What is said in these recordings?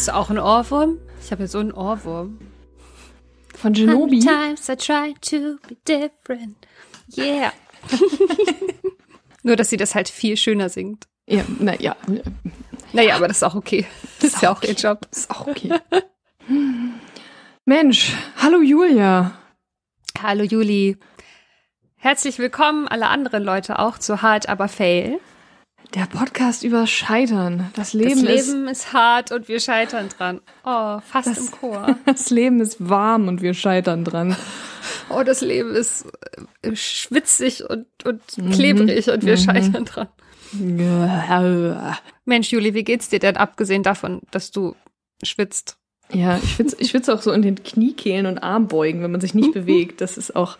Hast du auch einen Ohrwurm? Ich habe ja so einen Ohrwurm. Von Genobi? Sometimes I try to be different. Yeah. Nur, dass sie das halt viel schöner singt. Ja, naja. Naja, aber das ist auch okay. Das ist ja auch ihr Job. Das ist auch okay. Mensch, hallo Julia. Hallo Juli. Herzlich willkommen, alle anderen Leute auch zu Hard aber Fail. Der Podcast über Scheitern. Das Leben, das Leben ist, ist, hart und wir scheitern dran. Oh, fast das, im Chor. Das Leben ist warm und wir scheitern dran. Oh, das Leben ist äh, schwitzig und, und mhm. klebrig mhm. und wir mhm. scheitern dran. Mensch, Juli, wie geht's dir denn, abgesehen davon, dass du schwitzt? Ja, ich schwitze ich schwitz auch so in den Kniekehlen und Armbeugen, wenn man sich nicht bewegt. Das ist auch,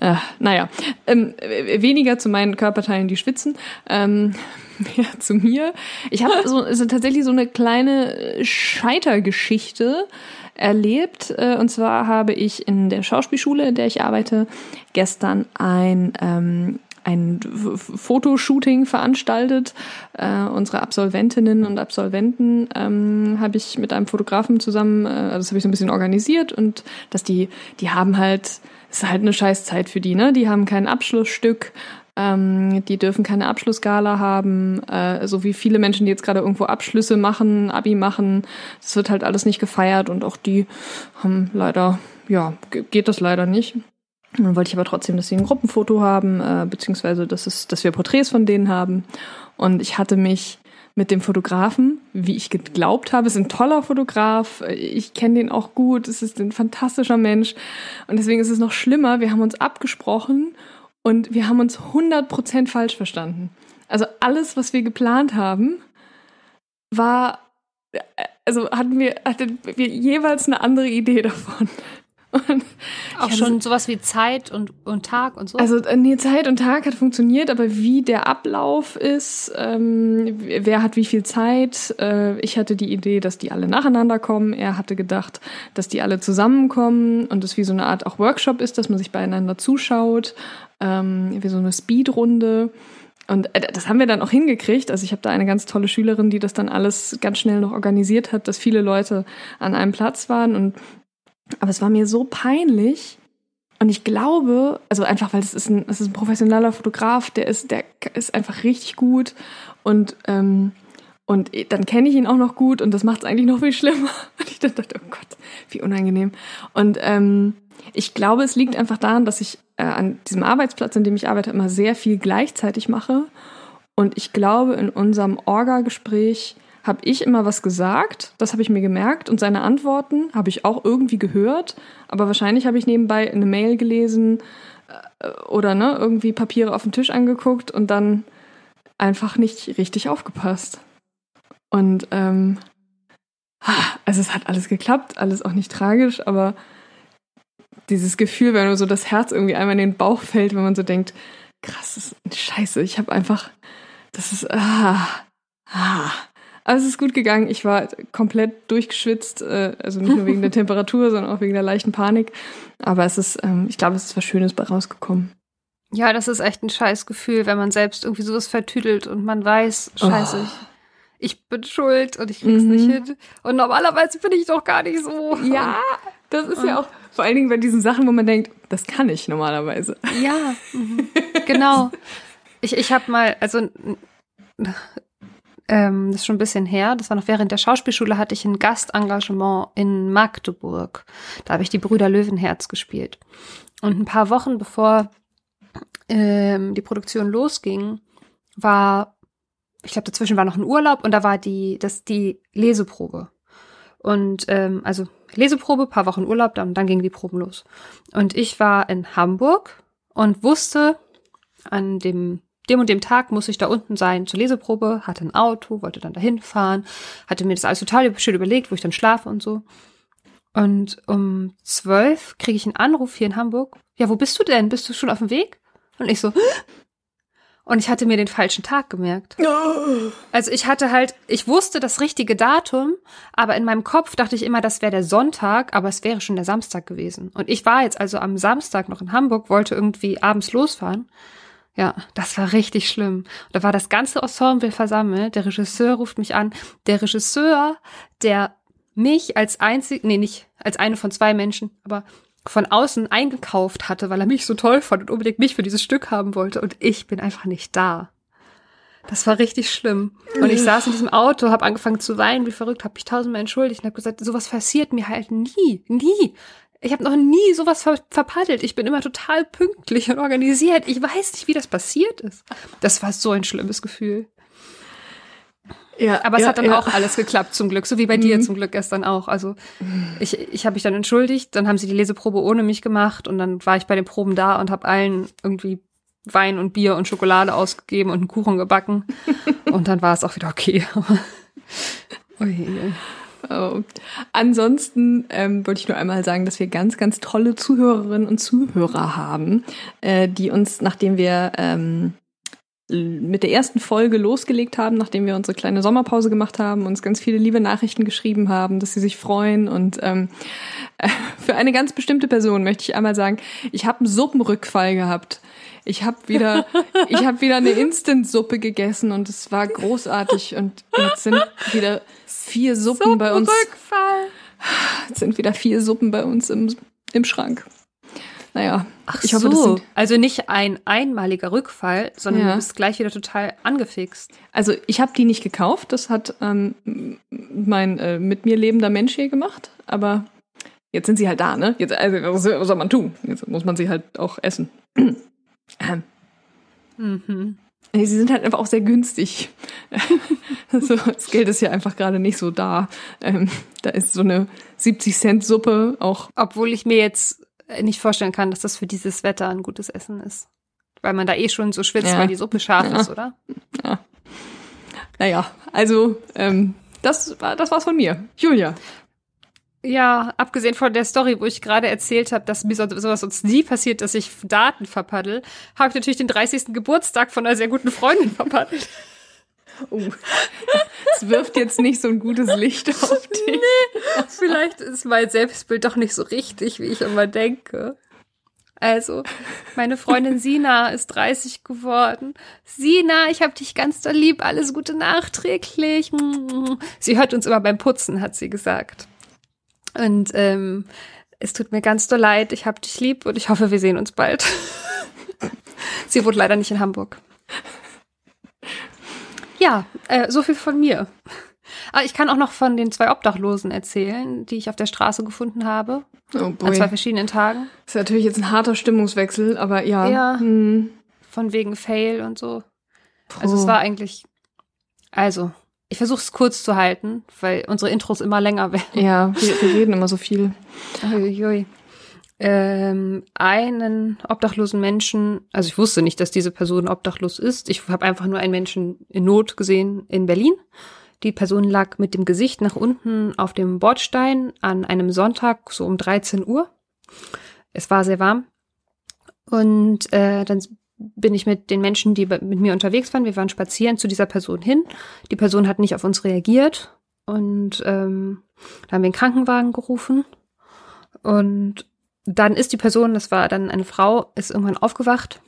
äh, naja, ähm, weniger zu meinen Körperteilen, die schwitzen, ähm, mehr zu mir. Ich habe so also tatsächlich so eine kleine Scheitergeschichte erlebt. Äh, und zwar habe ich in der Schauspielschule, in der ich arbeite, gestern ein ähm, ein Fotoshooting veranstaltet. Äh, unsere Absolventinnen und Absolventen ähm, habe ich mit einem Fotografen zusammen, äh, also das habe ich so ein bisschen organisiert und dass die, die haben halt, ist halt eine Scheißzeit für die, ne? Die haben kein Abschlussstück, ähm, die dürfen keine Abschlussgala haben, äh, so wie viele Menschen, die jetzt gerade irgendwo Abschlüsse machen, Abi machen. Das wird halt alles nicht gefeiert und auch die haben leider, ja, geht das leider nicht. Dann wollte ich aber trotzdem, dass sie ein Gruppenfoto haben, äh, beziehungsweise dass, es, dass wir Porträts von denen haben. Und ich hatte mich mit dem Fotografen, wie ich geglaubt habe, ist ein toller Fotograf. Ich kenne den auch gut. Es ist ein fantastischer Mensch. Und deswegen ist es noch schlimmer. Wir haben uns abgesprochen und wir haben uns 100% falsch verstanden. Also alles, was wir geplant haben, war, äh, also hatten wir, hatten wir jeweils eine andere Idee davon. Und auch schon sowas wie Zeit und, und Tag und so? Also äh, nee, Zeit und Tag hat funktioniert, aber wie der Ablauf ist, ähm, wer hat wie viel Zeit. Äh, ich hatte die Idee, dass die alle nacheinander kommen. Er hatte gedacht, dass die alle zusammenkommen und es wie so eine Art auch Workshop ist, dass man sich beieinander zuschaut, ähm, wie so eine Speedrunde. Und äh, das haben wir dann auch hingekriegt. Also ich habe da eine ganz tolle Schülerin, die das dann alles ganz schnell noch organisiert hat, dass viele Leute an einem Platz waren und aber es war mir so peinlich. Und ich glaube, also einfach, weil es ist ein, es ist ein professioneller Fotograf, der ist, der ist einfach richtig gut. Und, ähm, und dann kenne ich ihn auch noch gut und das macht es eigentlich noch viel schlimmer. Und ich dachte, oh Gott, wie unangenehm. Und ähm, ich glaube, es liegt einfach daran, dass ich äh, an diesem Arbeitsplatz, in dem ich arbeite, immer sehr viel gleichzeitig mache. Und ich glaube, in unserem Orga-Gespräch habe ich immer was gesagt, das habe ich mir gemerkt. Und seine Antworten habe ich auch irgendwie gehört, aber wahrscheinlich habe ich nebenbei eine Mail gelesen äh, oder ne, irgendwie Papiere auf den Tisch angeguckt und dann einfach nicht richtig aufgepasst. Und ähm, also es hat alles geklappt, alles auch nicht tragisch, aber dieses Gefühl, wenn nur so das Herz irgendwie einmal in den Bauch fällt, wenn man so denkt, krass, das ist scheiße, ich habe einfach, das ist, ah, ah, also es ist gut gegangen. Ich war komplett durchgeschwitzt, äh, also nicht nur wegen der Temperatur, sondern auch wegen der leichten Panik. Aber es ist, ähm, ich glaube, es ist was Schönes bei rausgekommen. Ja, das ist echt ein scheiß Gefühl, wenn man selbst irgendwie sowas vertüdelt und man weiß, scheiße, oh. ich, ich, bin schuld und ich krieg's mhm. nicht hin. Und normalerweise bin ich doch gar nicht so. Ja, das ist ja auch vor allen Dingen bei diesen Sachen, wo man denkt, das kann ich normalerweise. Ja, mhm. genau. Ich, ich habe mal, also ähm, das ist schon ein bisschen her, das war noch während der Schauspielschule, hatte ich ein Gastengagement in Magdeburg. Da habe ich die Brüder Löwenherz gespielt. Und ein paar Wochen bevor ähm, die Produktion losging, war, ich glaube, dazwischen war noch ein Urlaub und da war die, das die Leseprobe. Und ähm, also Leseprobe, paar Wochen Urlaub, dann, dann gingen die Proben los. Und ich war in Hamburg und wusste an dem dem und dem Tag muss ich da unten sein zur Leseprobe, hatte ein Auto, wollte dann dahin fahren, hatte mir das alles total schön überlegt, wo ich dann schlafe und so. Und um zwölf kriege ich einen Anruf hier in Hamburg. Ja, wo bist du denn? Bist du schon auf dem Weg? Und ich so, und ich hatte mir den falschen Tag gemerkt. Also ich hatte halt, ich wusste das richtige Datum, aber in meinem Kopf dachte ich immer, das wäre der Sonntag, aber es wäre schon der Samstag gewesen. Und ich war jetzt also am Samstag noch in Hamburg, wollte irgendwie abends losfahren ja, das war richtig schlimm. Da war das ganze Ensemble versammelt. Der Regisseur ruft mich an. Der Regisseur, der mich als einzig, nee, nicht als eine von zwei Menschen, aber von außen eingekauft hatte, weil er mich so toll fand und unbedingt mich für dieses Stück haben wollte und ich bin einfach nicht da. Das war richtig schlimm. Und ich saß in diesem Auto, habe angefangen zu weinen, wie verrückt, habe mich tausendmal entschuldigt und habe gesagt, sowas passiert mir halt nie, nie. Ich habe noch nie sowas ver verpaddelt. Ich bin immer total pünktlich und organisiert. Ich weiß nicht, wie das passiert ist. Das war so ein schlimmes Gefühl. Ja, aber es ja, hat dann ja. auch alles geklappt zum Glück, so wie bei mhm. dir zum Glück gestern auch. Also ich, ich habe mich dann entschuldigt, dann haben sie die Leseprobe ohne mich gemacht und dann war ich bei den Proben da und habe allen irgendwie Wein und Bier und Schokolade ausgegeben und einen Kuchen gebacken und dann war es auch wieder okay. Ui. Ansonsten ähm, wollte ich nur einmal sagen, dass wir ganz, ganz tolle Zuhörerinnen und Zuhörer haben, äh, die uns, nachdem wir ähm, mit der ersten Folge losgelegt haben, nachdem wir unsere kleine Sommerpause gemacht haben, uns ganz viele liebe Nachrichten geschrieben haben, dass sie sich freuen. Und ähm, äh, für eine ganz bestimmte Person möchte ich einmal sagen, ich habe einen Suppenrückfall gehabt. Ich habe wieder, ich habe wieder eine Instant-Suppe gegessen und es war großartig. Und jetzt sind wieder vier Suppen bei uns. Jetzt sind wieder vier Suppen bei uns im, im Schrank. Naja, Ach ich hoffe, so. also nicht ein einmaliger Rückfall, sondern ja. du bist gleich wieder total angefixt. Also ich habe die nicht gekauft, das hat ähm, mein äh, mit mir lebender Mensch hier gemacht, aber jetzt sind sie halt da, ne? Jetzt, also, was soll man tun? Jetzt muss man sie halt auch essen. mhm. Sie sind halt einfach auch sehr günstig. also, das Geld ist ja einfach gerade nicht so da. Ähm, da ist so eine 70 Cent Suppe auch. Obwohl ich mir jetzt nicht vorstellen kann, dass das für dieses Wetter ein gutes Essen ist. Weil man da eh schon so schwitzt, ja. weil die Suppe scharf ja. ist, oder? Ja. Naja, also ähm, das, war, das war's von mir. Julia. Ja, abgesehen von der Story, wo ich gerade erzählt habe, dass mir so, sowas uns nie passiert, dass ich Daten verpaddel, habe ich natürlich den 30. Geburtstag von einer sehr guten Freundin verpaddelt. Oh, es wirft jetzt nicht so ein gutes Licht auf dich. Nee, vielleicht ist mein Selbstbild doch nicht so richtig, wie ich immer denke. Also, meine Freundin Sina ist 30 geworden. Sina, ich hab dich ganz doll lieb, alles Gute nachträglich. Sie hört uns immer beim Putzen, hat sie gesagt. Und ähm, es tut mir ganz doll leid, ich hab dich lieb und ich hoffe, wir sehen uns bald. sie wohnt leider nicht in Hamburg. Ja, äh, so viel von mir. Aber ich kann auch noch von den zwei Obdachlosen erzählen, die ich auf der Straße gefunden habe. Oh boy. An zwei verschiedenen Tagen. Das ist natürlich jetzt ein harter Stimmungswechsel, aber ja. Ja. Hm. Von wegen Fail und so. Puh. Also es war eigentlich. Also, ich versuche es kurz zu halten, weil unsere Intros immer länger werden. Ja, wir, wir reden immer so viel. Uiuiui ähm, einen obdachlosen Menschen, also ich wusste nicht, dass diese Person obdachlos ist. Ich habe einfach nur einen Menschen in Not gesehen in Berlin. Die Person lag mit dem Gesicht nach unten auf dem Bordstein an einem Sonntag, so um 13 Uhr. Es war sehr warm. Und äh, dann bin ich mit den Menschen, die mit mir unterwegs waren, wir waren spazieren, zu dieser Person hin. Die Person hat nicht auf uns reagiert. Und ähm, da haben wir einen Krankenwagen gerufen. Und dann ist die Person, das war dann eine Frau, ist irgendwann aufgewacht,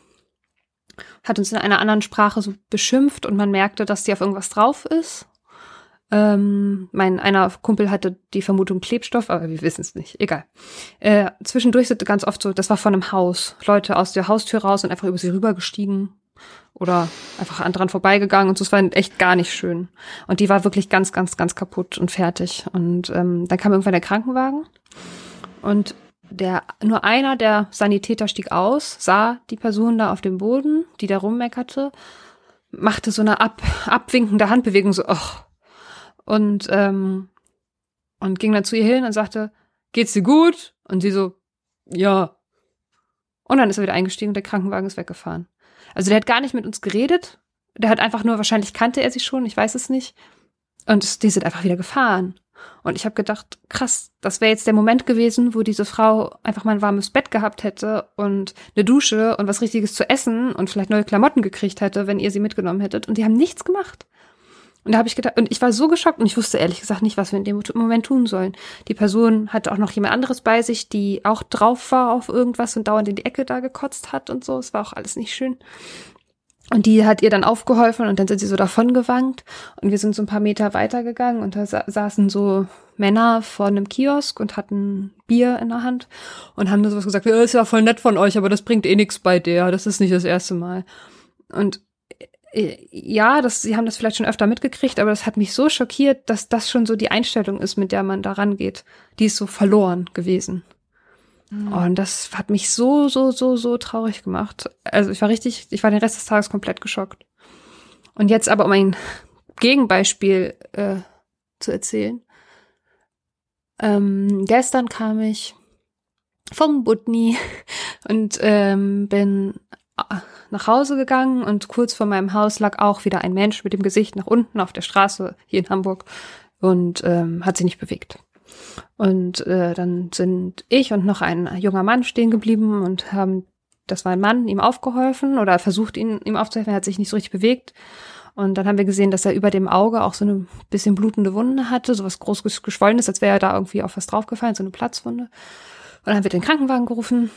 hat uns in einer anderen Sprache so beschimpft und man merkte, dass die auf irgendwas drauf ist. Ähm, mein einer Kumpel hatte die Vermutung Klebstoff, aber wir wissen es nicht. Egal. Äh, zwischendurch sind ganz oft so, das war von einem Haus. Leute aus der Haustür raus und einfach über sie rübergestiegen oder einfach an dran vorbeigegangen und so. Es war echt gar nicht schön. Und die war wirklich ganz, ganz, ganz kaputt und fertig. Und ähm, dann kam irgendwann der Krankenwagen und der, nur einer der Sanitäter stieg aus, sah die Person da auf dem Boden, die da rummeckerte, machte so eine ab, abwinkende Handbewegung, so, och. Und, ähm, und ging dann zu ihr hin und sagte, geht's dir gut? Und sie so, ja. Und dann ist er wieder eingestiegen und der Krankenwagen ist weggefahren. Also der hat gar nicht mit uns geredet. Der hat einfach nur, wahrscheinlich kannte er sie schon, ich weiß es nicht. Und die sind einfach wieder gefahren. Und ich habe gedacht, krass, das wäre jetzt der Moment gewesen, wo diese Frau einfach mal ein warmes Bett gehabt hätte und eine Dusche und was Richtiges zu essen und vielleicht neue Klamotten gekriegt hätte, wenn ihr sie mitgenommen hättet. Und die haben nichts gemacht. Und da habe ich gedacht, und ich war so geschockt und ich wusste ehrlich gesagt nicht, was wir in dem Moment tun sollen. Die Person hatte auch noch jemand anderes bei sich, die auch drauf war auf irgendwas und dauernd in die Ecke da gekotzt hat und so. Es war auch alles nicht schön. Und die hat ihr dann aufgeholfen und dann sind sie so davon gewankt und wir sind so ein paar Meter weitergegangen und da sa saßen so Männer vor einem Kiosk und hatten Bier in der Hand und haben nur sowas gesagt, ja, ist ja voll nett von euch, aber das bringt eh nichts bei der, das ist nicht das erste Mal. Und äh, ja, das, sie haben das vielleicht schon öfter mitgekriegt, aber das hat mich so schockiert, dass das schon so die Einstellung ist, mit der man da rangeht. Die ist so verloren gewesen. Mhm. Und das hat mich so, so, so, so traurig gemacht. Also ich war richtig, ich war den Rest des Tages komplett geschockt. Und jetzt aber, um ein Gegenbeispiel äh, zu erzählen. Ähm, gestern kam ich vom Butni und ähm, bin äh, nach Hause gegangen und kurz vor meinem Haus lag auch wieder ein Mensch mit dem Gesicht nach unten auf der Straße hier in Hamburg und ähm, hat sich nicht bewegt. Und äh, dann sind ich und noch ein junger Mann stehen geblieben und haben, das war ein Mann, ihm aufgeholfen oder versucht, ihn, ihm aufzuhelfen. Er hat sich nicht so richtig bewegt. Und dann haben wir gesehen, dass er über dem Auge auch so eine bisschen blutende Wunde hatte, so was groß geschwollenes, als wäre er da irgendwie auf was draufgefallen, so eine Platzwunde. Und dann haben wir den Krankenwagen gerufen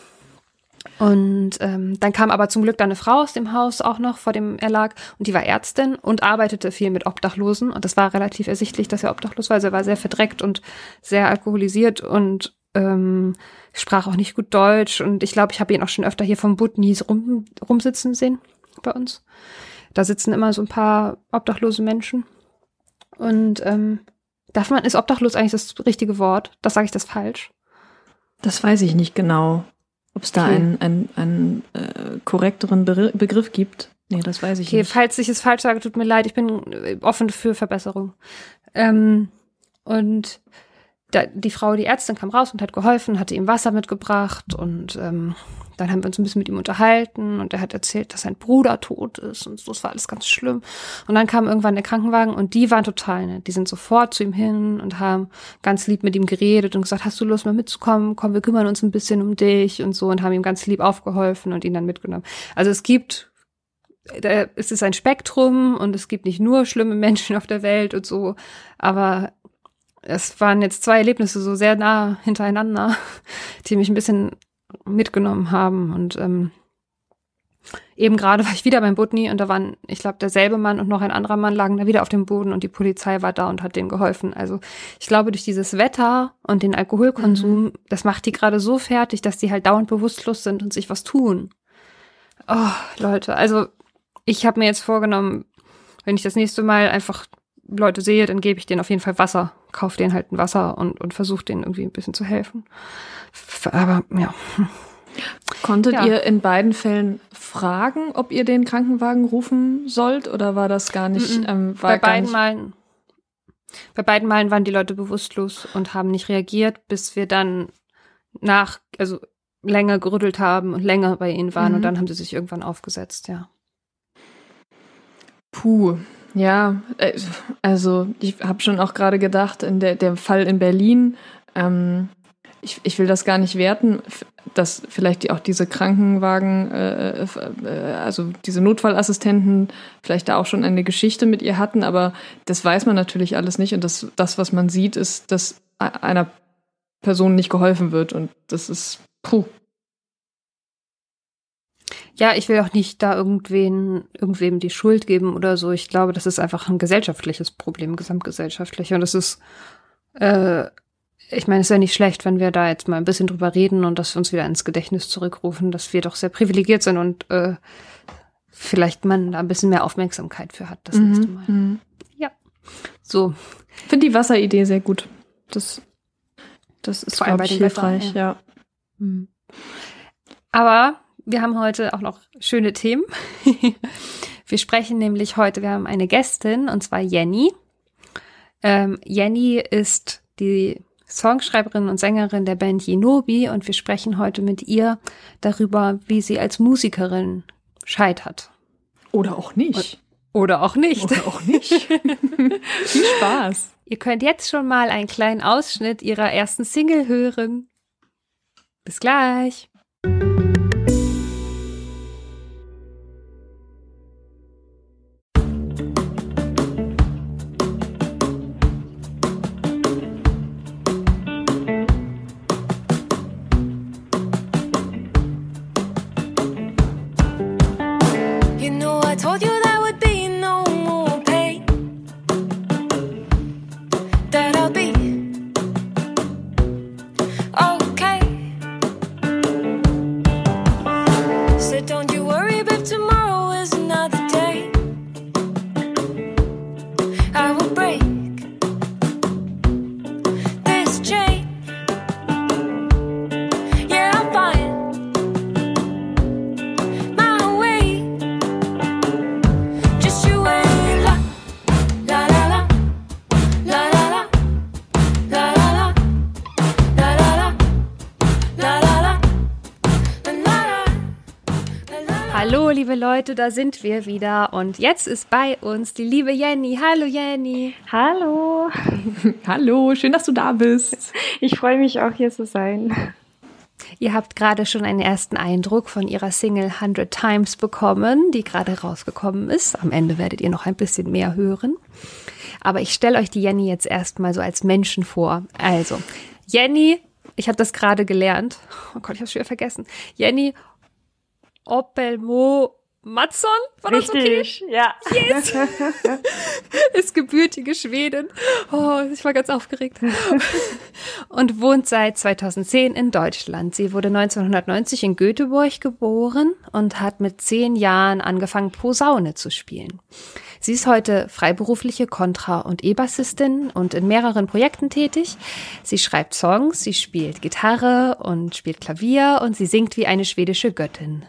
und ähm, dann kam aber zum Glück dann eine Frau aus dem Haus auch noch, vor dem er lag. Und die war Ärztin und arbeitete viel mit Obdachlosen. Und das war relativ ersichtlich, dass er obdachlos war. Also er war sehr verdreckt und sehr alkoholisiert und ähm, sprach auch nicht gut Deutsch. Und ich glaube, ich habe ihn auch schon öfter hier vom Butnis rum, rumsitzen sehen bei uns. Da sitzen immer so ein paar obdachlose Menschen. Und ähm, darf man, ist obdachlos eigentlich das richtige Wort? Das sage ich das falsch? Das weiß ich nicht genau. Ob es da okay. einen, einen, einen äh, korrekteren Be Begriff gibt? Nee, das weiß ich okay, nicht. Falls ich es falsch sage, tut mir leid, ich bin äh, offen für Verbesserung. Ähm, und da, die Frau, die Ärztin, kam raus und hat geholfen, hatte ihm Wasser mitgebracht und ähm, dann haben wir uns ein bisschen mit ihm unterhalten und er hat erzählt, dass sein Bruder tot ist und so, das war alles ganz schlimm. Und dann kam irgendwann der Krankenwagen und die waren total nett. Die sind sofort zu ihm hin und haben ganz lieb mit ihm geredet und gesagt, hast du Lust mal mitzukommen? Komm, wir kümmern uns ein bisschen um dich und so und haben ihm ganz lieb aufgeholfen und ihn dann mitgenommen. Also es gibt es ist ein Spektrum und es gibt nicht nur schlimme Menschen auf der Welt und so, aber es waren jetzt zwei Erlebnisse so sehr nah hintereinander, die mich ein bisschen mitgenommen haben. Und ähm, eben gerade war ich wieder beim Butni und da waren, ich glaube, derselbe Mann und noch ein anderer Mann lagen da wieder auf dem Boden und die Polizei war da und hat denen geholfen. Also ich glaube, durch dieses Wetter und den Alkoholkonsum, mhm. das macht die gerade so fertig, dass die halt dauernd bewusstlos sind und sich was tun. Oh, Leute, also ich habe mir jetzt vorgenommen, wenn ich das nächste Mal einfach Leute sehe, dann gebe ich denen auf jeden Fall Wasser, kaufe denen halt ein Wasser und, und versuche denen irgendwie ein bisschen zu helfen. Aber ja. Konntet ja. ihr in beiden Fällen fragen, ob ihr den Krankenwagen rufen sollt oder war das gar nicht? -mm. Ähm, bei beiden Malen. Bei beiden Malen waren die Leute bewusstlos und haben nicht reagiert, bis wir dann nach, also länger gerüttelt haben und länger bei ihnen waren mhm. und dann haben sie sich irgendwann aufgesetzt, ja. Puh, ja, äh, also ich habe schon auch gerade gedacht, in der, der Fall in Berlin, ähm, ich, ich will das gar nicht werten, dass vielleicht auch diese Krankenwagen, äh, äh, also diese Notfallassistenten vielleicht da auch schon eine Geschichte mit ihr hatten, aber das weiß man natürlich alles nicht. Und das, das was man sieht, ist, dass einer Person nicht geholfen wird. Und das ist, puh, ja, ich will auch nicht da irgendwen, irgendwem die Schuld geben oder so. Ich glaube, das ist einfach ein gesellschaftliches Problem, gesamtgesellschaftlich. Und es ist, äh, ich meine, es ist ja nicht schlecht, wenn wir da jetzt mal ein bisschen drüber reden und dass wir uns wieder ins Gedächtnis zurückrufen, dass wir doch sehr privilegiert sind und äh, vielleicht man da ein bisschen mehr Aufmerksamkeit für hat das mhm. nächste Mal. Mhm. Ja. So. Finde die Wasseridee sehr gut. Das, das ist, glaube ich, hilfreich, Wetter, ja. ja. Mhm. Aber wir haben heute auch noch schöne Themen. wir sprechen nämlich heute, wir haben eine Gästin und zwar Jenny. Ähm, Jenny ist die Songschreiberin und Sängerin der Band Jenobi und wir sprechen heute mit ihr darüber, wie sie als Musikerin scheitert. Oder auch nicht. Oder auch nicht. Oder auch nicht. Viel Spaß. Ihr könnt jetzt schon mal einen kleinen Ausschnitt ihrer ersten Single hören. Bis gleich. Leute, da sind wir wieder. Und jetzt ist bei uns die liebe Jenny. Hallo, Jenny. Hallo. Hallo, schön, dass du da bist. Ich freue mich auch, hier zu sein. Ihr habt gerade schon einen ersten Eindruck von ihrer Single 100 Times bekommen, die gerade rausgekommen ist. Am Ende werdet ihr noch ein bisschen mehr hören. Aber ich stelle euch die Jenny jetzt erstmal so als Menschen vor. Also, Jenny, ich habe das gerade gelernt. Oh Gott, ich habe es schon vergessen. Jenny Opelmo Matson? War Richtig, das okay? ja. Yes! ist gebürtige Schwedin. Oh, ich war ganz aufgeregt. Und wohnt seit 2010 in Deutschland. Sie wurde 1990 in Göteborg geboren und hat mit zehn Jahren angefangen, Posaune zu spielen. Sie ist heute freiberufliche Kontra- und E-Bassistin und in mehreren Projekten tätig. Sie schreibt Songs, sie spielt Gitarre und spielt Klavier und sie singt wie eine schwedische Göttin.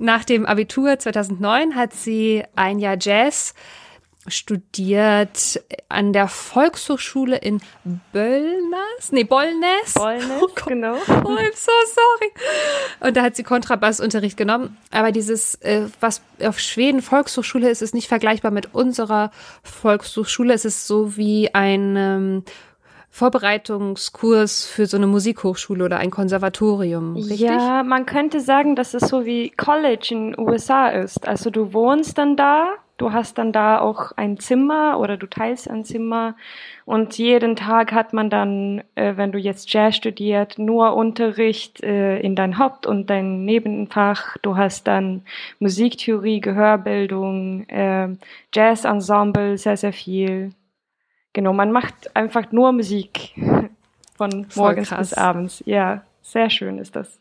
Nach dem Abitur 2009 hat sie ein Jahr Jazz studiert an der Volkshochschule in Böllners, nee, Bollnäs. Bollnäs, oh genau. Oh, I'm so sorry. Und da hat sie Kontrabassunterricht genommen. Aber dieses, äh, was auf Schweden Volkshochschule ist, ist nicht vergleichbar mit unserer Volkshochschule. Es ist so wie ein ähm, Vorbereitungskurs für so eine Musikhochschule oder ein Konservatorium, richtig? Ja, man könnte sagen, dass es so wie College in den USA ist. Also du wohnst dann da, du hast dann da auch ein Zimmer oder du teilst ein Zimmer und jeden Tag hat man dann, äh, wenn du jetzt Jazz studiert, nur Unterricht äh, in dein Haupt- und dein Nebenfach. Du hast dann Musiktheorie, Gehörbildung, äh, Jazzensemble, sehr, sehr viel. Genau, man macht einfach nur Musik von morgens bis abends. Ja, sehr schön ist das.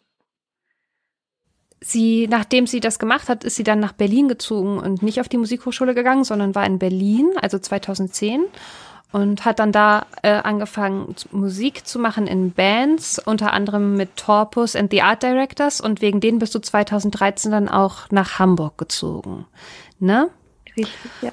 Sie, nachdem sie das gemacht hat, ist sie dann nach Berlin gezogen und nicht auf die Musikhochschule gegangen, sondern war in Berlin, also 2010 und hat dann da äh, angefangen, Musik zu machen in Bands, unter anderem mit Torpus and the Art Directors und wegen denen bist du 2013 dann auch nach Hamburg gezogen, ne? Richtig, ja.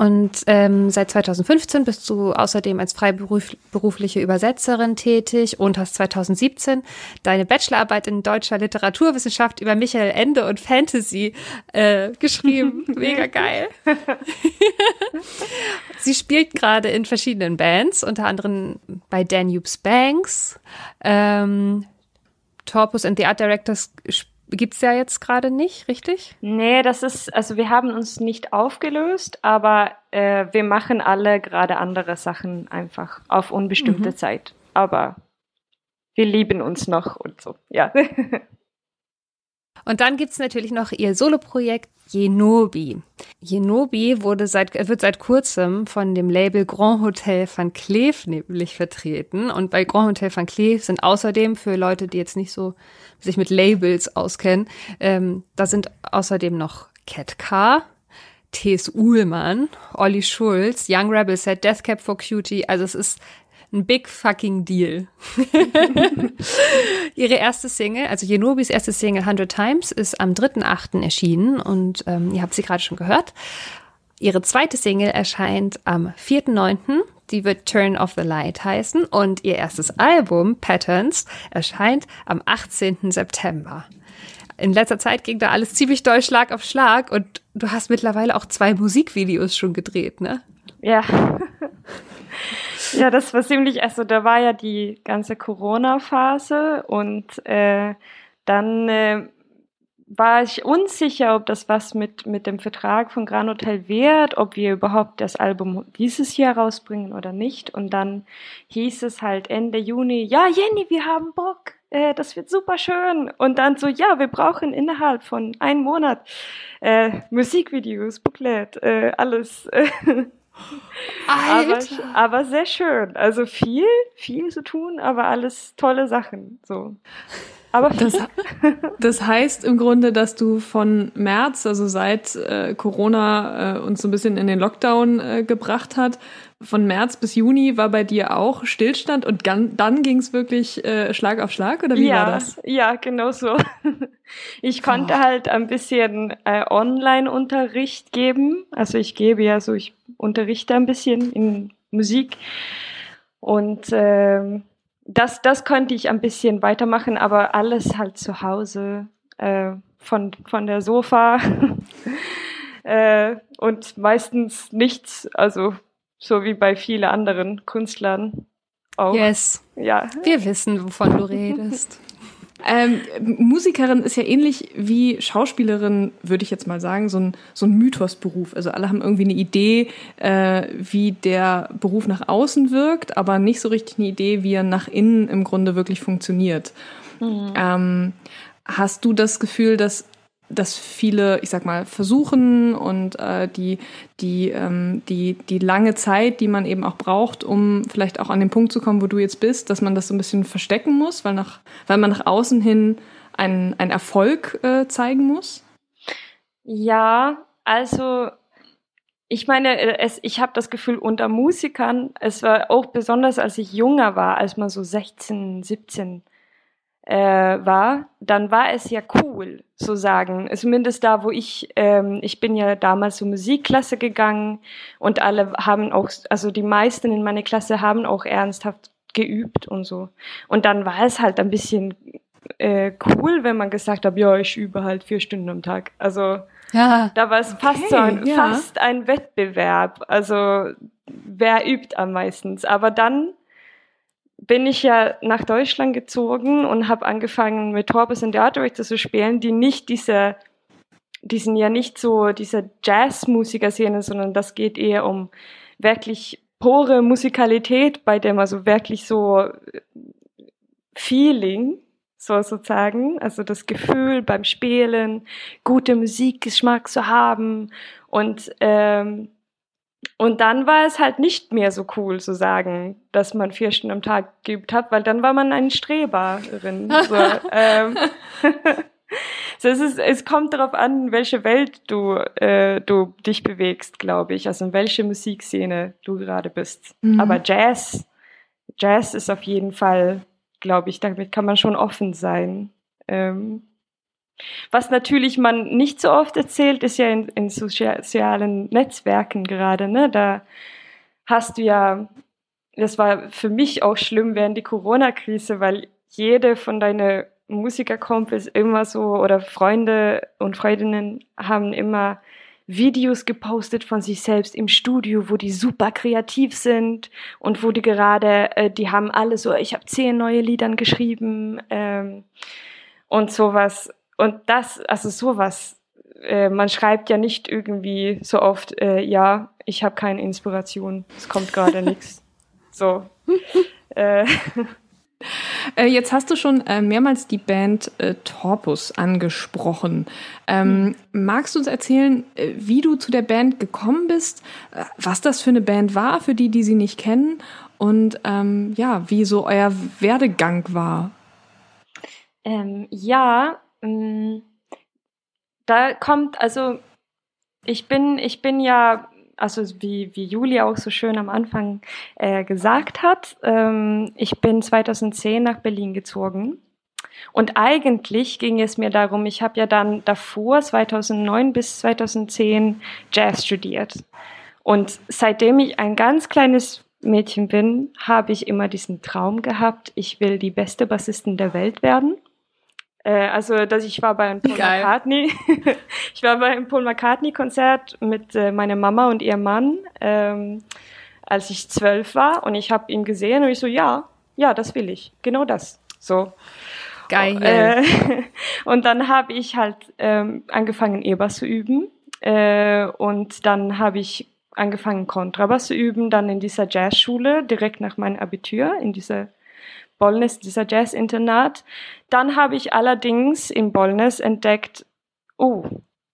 Und ähm, seit 2015 bist du außerdem als freiberufliche Übersetzerin tätig und hast 2017 deine Bachelorarbeit in deutscher Literaturwissenschaft über Michael Ende und Fantasy äh, geschrieben. Mega geil. Sie spielt gerade in verschiedenen Bands, unter anderem bei Danube's Banks. Ähm, Torpus and the Art Directors gibt's ja jetzt gerade nicht, richtig? Nee, das ist, also wir haben uns nicht aufgelöst, aber äh, wir machen alle gerade andere Sachen einfach auf unbestimmte mhm. Zeit. Aber wir lieben uns noch und so, ja. Und dann gibt's natürlich noch ihr Soloprojekt Jenobi. Jenobi wurde seit, wird seit kurzem von dem Label Grand Hotel van Cleef nämlich vertreten. Und bei Grand Hotel van Cleef sind außerdem für Leute, die jetzt nicht so sich mit Labels auskennen, ähm, da sind außerdem noch Cat Car, T.S. Uhlmann, Olli Schulz, Young Rebel Set, Death Cap for Cutie. Also es ist ein big fucking deal. Ihre erste Single, also Jenobis erste Single 100 Times, ist am 3.8. erschienen und ähm, ihr habt sie gerade schon gehört. Ihre zweite Single erscheint am 4.9. Die wird Turn of the Light heißen und ihr erstes Album Patterns erscheint am 18. September. In letzter Zeit ging da alles ziemlich doll Schlag auf Schlag und du hast mittlerweile auch zwei Musikvideos schon gedreht, ne? Ja. Ja, das war ziemlich, also da war ja die ganze Corona-Phase und äh, dann äh, war ich unsicher, ob das was mit, mit dem Vertrag von Gran Hotel wird, ob wir überhaupt das Album dieses Jahr rausbringen oder nicht. Und dann hieß es halt Ende Juni, ja, Jenny, wir haben Bock, äh, das wird super schön. Und dann so, ja, wir brauchen innerhalb von einem Monat äh, Musikvideos, Booklet, äh, alles. aber, aber sehr schön. Also viel, viel zu tun, aber alles tolle Sachen. So. Aber das, das heißt im Grunde, dass du von März, also seit äh, Corona äh, uns so ein bisschen in den Lockdown äh, gebracht hat, von März bis Juni war bei dir auch Stillstand und dann, dann ging es wirklich äh, Schlag auf Schlag oder wie ja, war das? Ja, genau so. Ich konnte oh. halt ein bisschen äh, Online-Unterricht geben. Also ich gebe ja so, ich unterrichte ein bisschen in Musik und äh, das, das konnte ich ein bisschen weitermachen, aber alles halt zu Hause. Äh, von, von der Sofa äh, und meistens nichts, also so wie bei vielen anderen Künstlern auch. Yes. Ja. Wir wissen, wovon du redest. Ähm, Musikerin ist ja ähnlich wie Schauspielerin, würde ich jetzt mal sagen, so ein, so ein Mythosberuf. Also alle haben irgendwie eine Idee, äh, wie der Beruf nach außen wirkt, aber nicht so richtig eine Idee, wie er nach innen im Grunde wirklich funktioniert. Mhm. Ähm, hast du das Gefühl, dass dass viele, ich sag mal, versuchen und äh, die, die, ähm, die, die lange Zeit, die man eben auch braucht, um vielleicht auch an den Punkt zu kommen, wo du jetzt bist, dass man das so ein bisschen verstecken muss, weil, nach, weil man nach außen hin einen, Erfolg äh, zeigen muss? Ja, also ich meine, es, ich habe das Gefühl, unter Musikern, es war auch besonders, als ich junger war, als man so 16, 17 äh, war, dann war es ja cool, so sagen. Zumindest da, wo ich, ähm, ich bin ja damals zur Musikklasse gegangen und alle haben auch, also die meisten in meiner Klasse haben auch ernsthaft geübt und so. Und dann war es halt ein bisschen äh, cool, wenn man gesagt hat, ja, ich übe halt vier Stunden am Tag. Also ja. da war es okay, fast so ein, ja. fast ein Wettbewerb. Also wer übt am meisten? Aber dann bin ich ja nach Deutschland gezogen und habe angefangen mit Torbis und Theaterrichter zu spielen, die nicht diese, die sind ja nicht so diese Jazzmusiker-Szene, sondern das geht eher um wirklich pure Musikalität, bei dem also wirklich so Feeling, so sozusagen, also das Gefühl beim Spielen, gute Musikgeschmack zu haben und ähm, und dann war es halt nicht mehr so cool zu sagen, dass man vier Stunden am Tag geübt hat, weil dann war man ein Streberin. So, ähm. so, es, ist, es kommt darauf an, in welche Welt du, äh, du dich bewegst, glaube ich. Also in welche Musikszene du gerade bist. Mhm. Aber Jazz, Jazz ist auf jeden Fall, glaube ich, damit kann man schon offen sein. Ähm, was natürlich man nicht so oft erzählt, ist ja in, in sozialen Netzwerken gerade. Ne? Da hast du ja, das war für mich auch schlimm während die Corona-Krise, weil jede von deinen Musikerkumpels immer so oder Freunde und Freundinnen haben immer Videos gepostet von sich selbst im Studio, wo die super kreativ sind und wo die gerade, äh, die haben alle so, ich habe zehn neue Liedern geschrieben ähm, und sowas. Und das, also sowas, äh, man schreibt ja nicht irgendwie so oft, äh, ja, ich habe keine Inspiration, es kommt gerade nichts. So. Äh. äh. Jetzt hast du schon äh, mehrmals die Band äh, Torpus angesprochen. Ähm, hm. Magst du uns erzählen, äh, wie du zu der Band gekommen bist, was das für eine Band war, für die, die sie nicht kennen und ähm, ja, wie so euer Werdegang war? Ähm, ja, da kommt, also ich bin, ich bin ja, also wie, wie Julia auch so schön am Anfang äh, gesagt hat, ähm, ich bin 2010 nach Berlin gezogen. Und eigentlich ging es mir darum, ich habe ja dann davor, 2009 bis 2010, Jazz studiert. Und seitdem ich ein ganz kleines Mädchen bin, habe ich immer diesen Traum gehabt, ich will die beste Bassistin der Welt werden. Äh, also, dass ich war bei einem Paul Geil. McCartney. ich war bei einem Paul McCartney Konzert mit äh, meiner Mama und ihrem Mann, ähm, als ich zwölf war und ich habe ihn gesehen und ich so, ja, ja, das will ich, genau das. So. Geil. Äh, und dann habe ich halt ähm, angefangen, E-Bass zu üben. Äh, und dann habe ich angefangen, Kontrabass zu üben, dann in dieser Jazzschule, direkt nach meinem Abitur, in dieser Bollnäs, dieser Jazz-Internat. Dann habe ich allerdings in Bollnäs entdeckt, oh,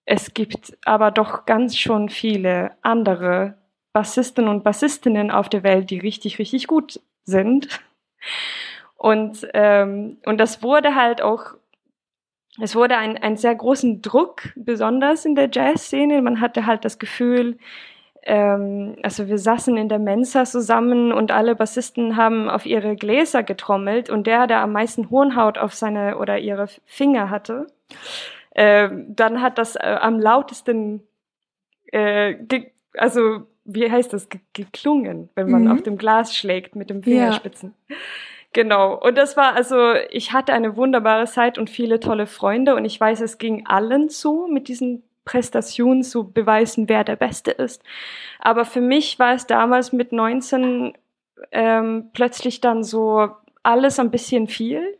es gibt aber doch ganz schon viele andere Bassisten und Bassistinnen auf der Welt, die richtig, richtig gut sind. Und, ähm, und das wurde halt auch, es wurde ein, ein sehr großen Druck, besonders in der Jazzszene. Man hatte halt das Gefühl, ähm, also wir saßen in der Mensa zusammen und alle Bassisten haben auf ihre Gläser getrommelt und der, der am meisten Hornhaut auf seine oder ihre Finger hatte, äh, dann hat das äh, am lautesten, äh, also wie heißt das, geklungen, wenn man mhm. auf dem Glas schlägt mit dem Fingerspitzen. Ja. Genau. Und das war also, ich hatte eine wunderbare Zeit und viele tolle Freunde und ich weiß, es ging allen zu mit diesen Prestationen zu beweisen, wer der Beste ist. Aber für mich war es damals mit 19 ähm, plötzlich dann so alles ein bisschen viel.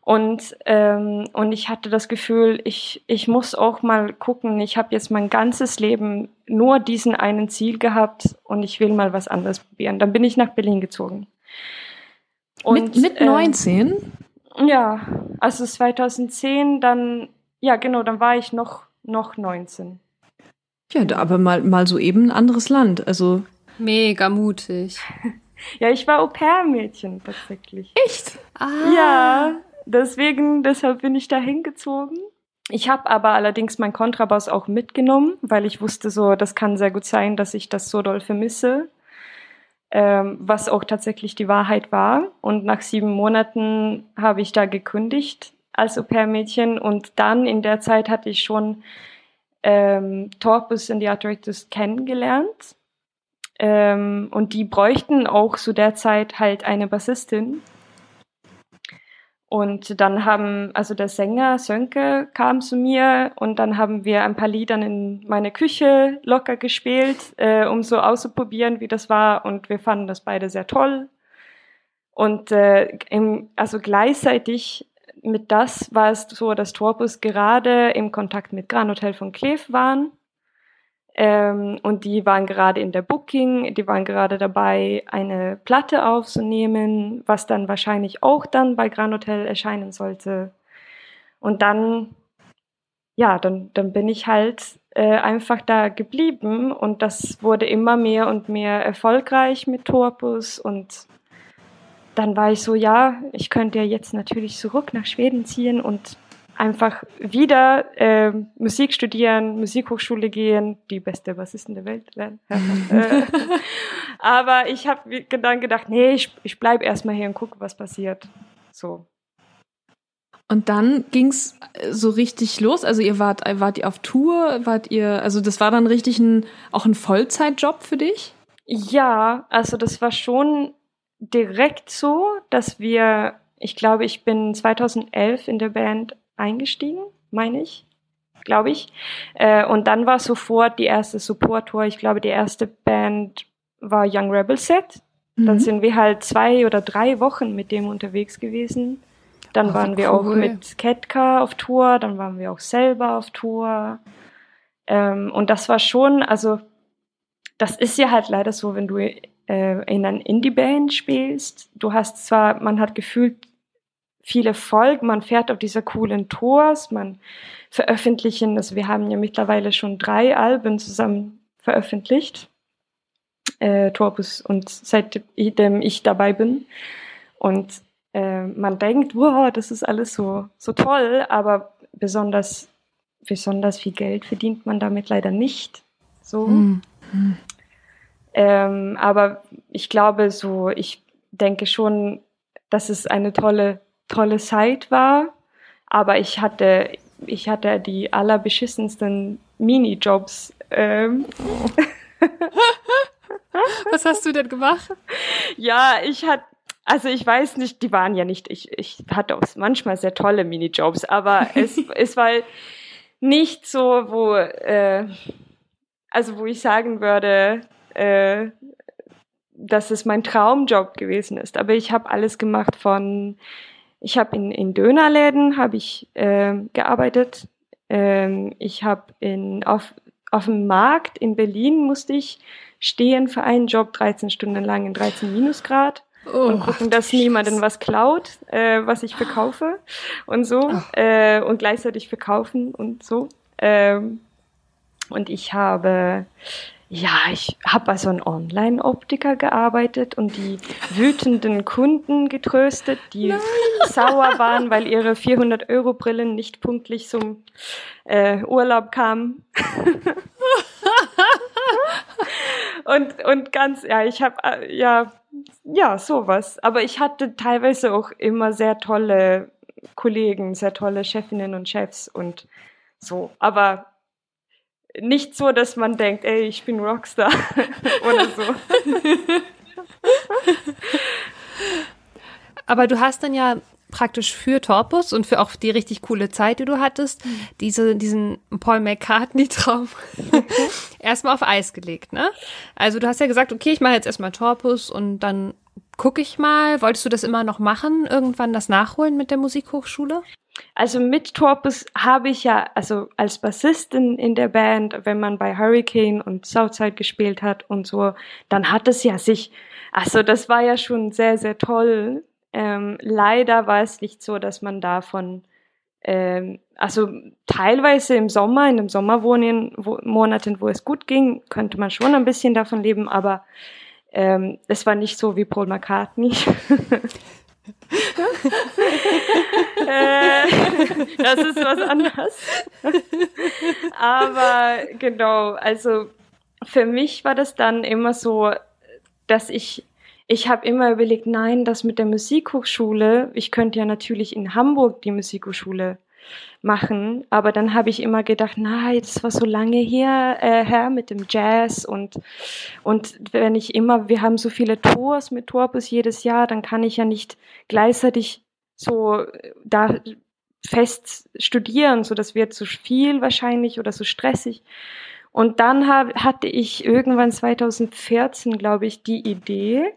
Und, ähm, und ich hatte das Gefühl, ich, ich muss auch mal gucken, ich habe jetzt mein ganzes Leben nur diesen einen Ziel gehabt und ich will mal was anderes probieren. Dann bin ich nach Berlin gezogen. Und, mit, mit 19? Ähm, ja, also 2010, dann, ja genau, dann war ich noch, noch 19. Ja, aber mal, mal so eben ein anderes Land. Also Mega mutig. Ja, ich war Au-pair-Mädchen tatsächlich. Echt? Ah. Ja, deswegen, deshalb bin ich da hingezogen. Ich habe aber allerdings mein Kontrabass auch mitgenommen, weil ich wusste so, das kann sehr gut sein, dass ich das so doll vermisse. Ähm, was auch tatsächlich die Wahrheit war. Und nach sieben Monaten habe ich da gekündigt als Au-pair-Mädchen. Und dann in der Zeit hatte ich schon ähm, Torpus in the Art Directors kennengelernt. Ähm, und die bräuchten auch zu der Zeit halt eine Bassistin. Und dann haben, also der Sänger Sönke kam zu mir und dann haben wir ein paar Lieder in meine Küche locker gespielt, äh, um so auszuprobieren, wie das war. Und wir fanden das beide sehr toll. Und äh, im, also gleichzeitig mit das war es so, dass Torbus gerade im Kontakt mit Gran Hotel von Kleef waren. Ähm, und die waren gerade in der Booking, die waren gerade dabei, eine Platte aufzunehmen, was dann wahrscheinlich auch dann bei Grand Hotel erscheinen sollte. Und dann, ja, dann, dann bin ich halt äh, einfach da geblieben und das wurde immer mehr und mehr erfolgreich mit Torpus und dann war ich so, ja, ich könnte ja jetzt natürlich zurück nach Schweden ziehen und einfach wieder äh, Musik studieren, Musikhochschule gehen, die beste Bassistin der Welt werden. Äh, aber ich habe dann gedacht, nee, ich, ich bleibe erstmal hier und gucke, was passiert. So. Und dann ging's so richtig los. Also ihr wart, wart ihr auf Tour, wart ihr, also das war dann richtig ein, auch ein Vollzeitjob für dich? Ja, also das war schon direkt so, dass wir, ich glaube, ich bin 2011 in der Band eingestiegen, meine ich, glaube ich. Äh, und dann war sofort die erste Support-Tour. Ich glaube, die erste Band war Young Rebel Set. Mhm. Dann sind wir halt zwei oder drei Wochen mit dem unterwegs gewesen. Dann oh, waren wir cool. auch mit Ketka auf Tour, dann waren wir auch selber auf Tour. Ähm, und das war schon, also das ist ja halt leider so, wenn du äh, in einer Indie-Band spielst. Du hast zwar, man hat gefühlt viel Erfolg. Man fährt auf diese coolen Tours, man veröffentlichen, also wir haben ja mittlerweile schon drei Alben zusammen veröffentlicht, äh, Torbus und seitdem ich dabei bin. Und äh, man denkt, wow, das ist alles so, so toll, aber besonders, besonders viel Geld verdient man damit leider nicht. So. Mhm. Ähm, aber ich glaube so, ich denke schon, dass es eine tolle tolle Zeit war, aber ich hatte, ich hatte die allerbeschissensten Minijobs. Ähm. Was hast du denn gemacht? Ja, ich hatte, also ich weiß nicht, die waren ja nicht, ich, ich hatte auch manchmal sehr tolle Minijobs, aber es, es war nicht so, wo, äh, also wo ich sagen würde, äh, dass es mein Traumjob gewesen ist. Aber ich habe alles gemacht von ich habe in, in Dönerläden habe ich äh, gearbeitet. Ähm, ich habe in auf auf dem Markt in Berlin musste ich stehen für einen Job 13 Stunden lang in 13 Minusgrad oh, und gucken, dass niemanden was klaut, äh, was ich verkaufe und so oh. äh, und gleichzeitig verkaufen und so. Ähm, und ich habe ja, ich habe als so ein Online-Optiker gearbeitet und die wütenden Kunden getröstet, die Nein. sauer waren, weil ihre 400-Euro-Brillen nicht pünktlich zum äh, Urlaub kamen. und, und ganz, ja, ich habe, äh, ja, ja, sowas. Aber ich hatte teilweise auch immer sehr tolle Kollegen, sehr tolle Chefinnen und Chefs und so. Aber nicht so, dass man denkt, ey, ich bin Rockstar oder so. Aber du hast dann ja praktisch für Torpus und für auch die richtig coole Zeit, die du hattest, mhm. diese, diesen Paul McCartney-Traum erstmal auf Eis gelegt, ne? Also du hast ja gesagt, okay, ich mache jetzt erstmal Torpus und dann gucke ich mal. Wolltest du das immer noch machen, irgendwann das nachholen mit der Musikhochschule? Also mit Torpus habe ich ja, also als Bassistin in der Band, wenn man bei Hurricane und Southside gespielt hat und so, dann hat es ja sich, also das war ja schon sehr, sehr toll. Ähm, leider war es nicht so, dass man davon, ähm, also teilweise im Sommer, in den Sommermonaten, wo, es gut ging, könnte man schon ein bisschen davon leben, aber ähm, es war nicht so wie Paul McCartney. Äh, das ist was anderes. Aber genau, also für mich war das dann immer so, dass ich, ich habe immer überlegt, nein, das mit der Musikhochschule, ich könnte ja natürlich in Hamburg die Musikhochschule machen. Aber dann habe ich immer gedacht, nein, das war so lange her, äh, her mit dem Jazz und, und wenn ich immer, wir haben so viele Tours mit Tourbus jedes Jahr, dann kann ich ja nicht gleichzeitig so äh, da fest studieren, so das wird zu viel wahrscheinlich oder zu stressig. Und dann hab, hatte ich irgendwann 2014, glaube ich, die Idee,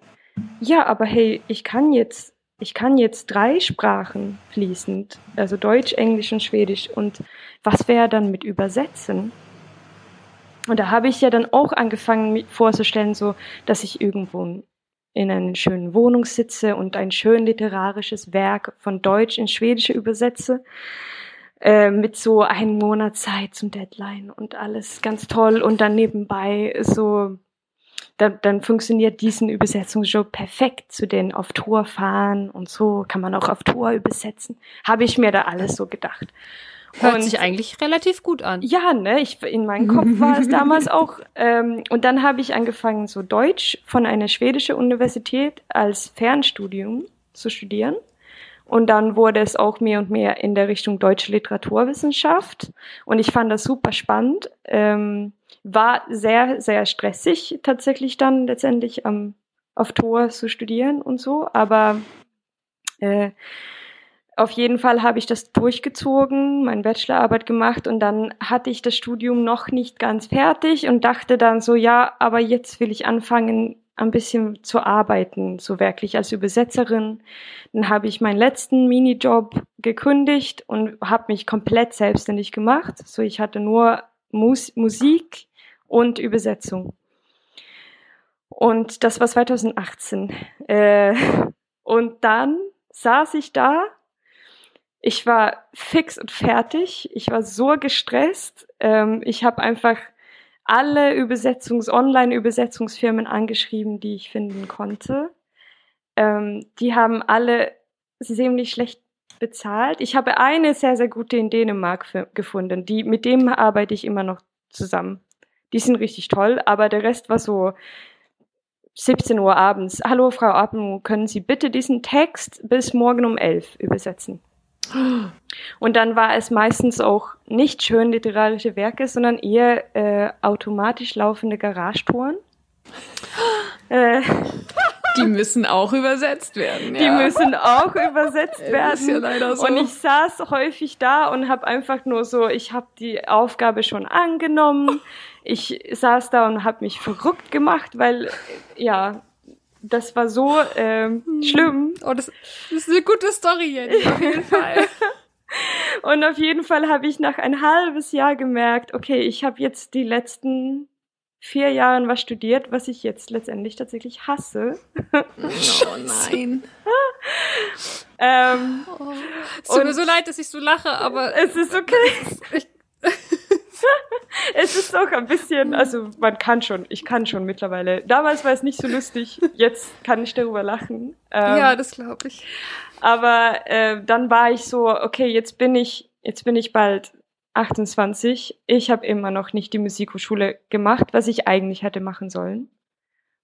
ja, aber hey, ich kann jetzt ich kann jetzt drei Sprachen fließend, also Deutsch, Englisch und Schwedisch. Und was wäre dann mit Übersetzen? Und da habe ich ja dann auch angefangen mir vorzustellen, so, dass ich irgendwo in einer schönen Wohnung sitze und ein schön literarisches Werk von Deutsch in Schwedische übersetze äh, mit so einem Monat Zeit zum Deadline und alles ganz toll und dann nebenbei so dann, dann funktioniert diesen Übersetzungsjob perfekt zu den auf Tour fahren und so kann man auch auf Tour übersetzen. Habe ich mir da alles so gedacht. Hört und, sich eigentlich relativ gut an. Ja, ne, ich, in meinem Kopf war es damals auch. Ähm, und dann habe ich angefangen, so Deutsch von einer schwedischen Universität als Fernstudium zu studieren. Und dann wurde es auch mehr und mehr in der Richtung deutsche Literaturwissenschaft. Und ich fand das super spannend. Ähm, war sehr, sehr stressig tatsächlich dann letztendlich ähm, auf Tor zu studieren und so, aber äh, auf jeden Fall habe ich das durchgezogen, meine Bachelorarbeit gemacht und dann hatte ich das Studium noch nicht ganz fertig und dachte dann so, ja, aber jetzt will ich anfangen, ein bisschen zu arbeiten, so wirklich als Übersetzerin. Dann habe ich meinen letzten Minijob gekündigt und habe mich komplett selbstständig gemacht. So, ich hatte nur Mus Musik und Übersetzung. Und das war 2018. Äh, und dann saß ich da. Ich war fix und fertig. Ich war so gestresst. Ähm, ich habe einfach alle Übersetzungs-, Online-Übersetzungsfirmen angeschrieben, die ich finden konnte. Ähm, die haben alle ziemlich schlecht bezahlt. Ich habe eine sehr, sehr gute in Dänemark gefunden. Die, mit dem arbeite ich immer noch zusammen. Die sind richtig toll, aber der Rest war so 17 Uhr abends. Hallo Frau Appen, können Sie bitte diesen Text bis morgen um 11 übersetzen? Und dann war es meistens auch nicht schön literarische Werke, sondern eher äh, automatisch laufende Garagetoren. äh, die müssen auch übersetzt werden. Ja. Die müssen auch übersetzt werden. Ist ja leider so. Und ich saß häufig da und habe einfach nur so, ich habe die Aufgabe schon angenommen. Ich saß da und habe mich verrückt gemacht, weil ja, das war so ähm, hm. schlimm. Oh, das, das ist eine gute Story jetzt, auf jeden Fall. und auf jeden Fall habe ich nach ein halbes Jahr gemerkt, okay, ich habe jetzt die letzten vier Jahren was studiert, was ich jetzt letztendlich tatsächlich hasse. Oh nein. ähm, oh. Es tut mir so leid, dass ich so lache, aber es ist okay. Ich, es ist auch ein bisschen, also man kann schon, ich kann schon mittlerweile. Damals war es nicht so lustig, jetzt kann ich darüber lachen. Ähm, ja, das glaube ich. Aber äh, dann war ich so, okay, jetzt bin ich, jetzt bin ich bald 28. Ich habe immer noch nicht die Musikhochschule gemacht, was ich eigentlich hätte machen sollen.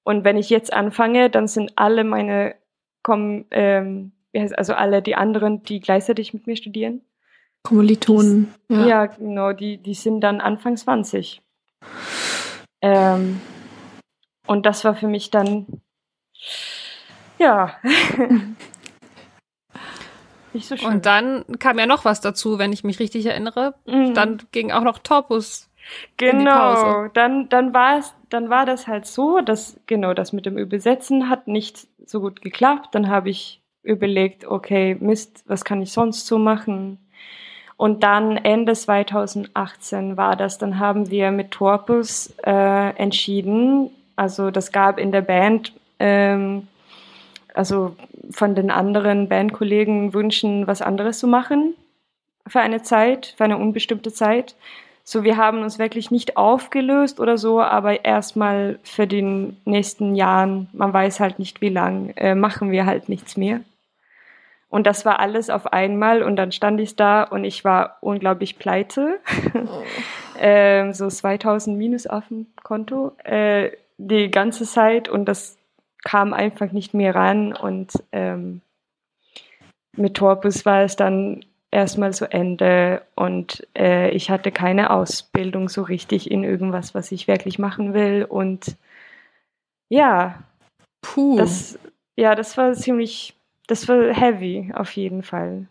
Und wenn ich jetzt anfange, dann sind alle meine, kommen, ähm, also alle die anderen, die gleichzeitig mit mir studieren. Kommilitonen. Ja. ja, genau, die, die sind dann Anfang 20. Ähm, und das war für mich dann, ja. nicht so schön. Und dann kam ja noch was dazu, wenn ich mich richtig erinnere. Mhm. Dann ging auch noch Torpus in die Pause. Genau, dann, dann war es, dann war das halt so, dass, genau, das mit dem Übersetzen hat nicht so gut geklappt. Dann habe ich überlegt, okay, Mist, was kann ich sonst so machen? Und dann Ende 2018 war das, dann haben wir mit Torpus äh, entschieden, also das gab in der Band, ähm, also von den anderen Bandkollegen wünschen, was anderes zu machen für eine Zeit, für eine unbestimmte Zeit. So, wir haben uns wirklich nicht aufgelöst oder so, aber erstmal für den nächsten Jahren, man weiß halt nicht wie lang, äh, machen wir halt nichts mehr. Und das war alles auf einmal und dann stand ich da und ich war unglaublich pleite. ähm, so 2000 Minus auf dem Konto äh, die ganze Zeit und das kam einfach nicht mehr ran und ähm, mit Torpus war es dann erstmal zu Ende und äh, ich hatte keine Ausbildung so richtig in irgendwas, was ich wirklich machen will und ja, Puh. das, ja, das war ziemlich, das war heavy auf jeden Fall.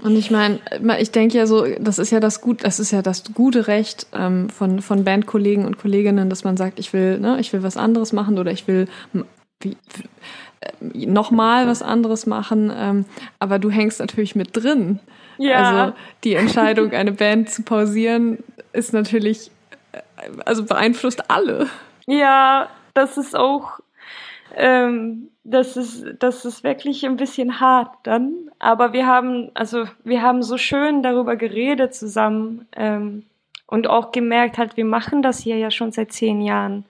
Und ich meine, ich denke ja so, das ist ja das gut, das ist ja das gute Recht ähm, von von Bandkollegen und Kolleginnen, dass man sagt, ich will, ne, ich will was anderes machen oder ich will wie, äh, nochmal was anderes machen. Ähm, aber du hängst natürlich mit drin. Ja. Also die Entscheidung, eine Band zu pausieren, ist natürlich, äh, also beeinflusst alle. Ja, das ist auch, ähm, das ist, das ist wirklich ein bisschen hart dann. Aber wir haben, also wir haben so schön darüber geredet zusammen ähm, und auch gemerkt, halt, wir machen das hier ja schon seit zehn Jahren.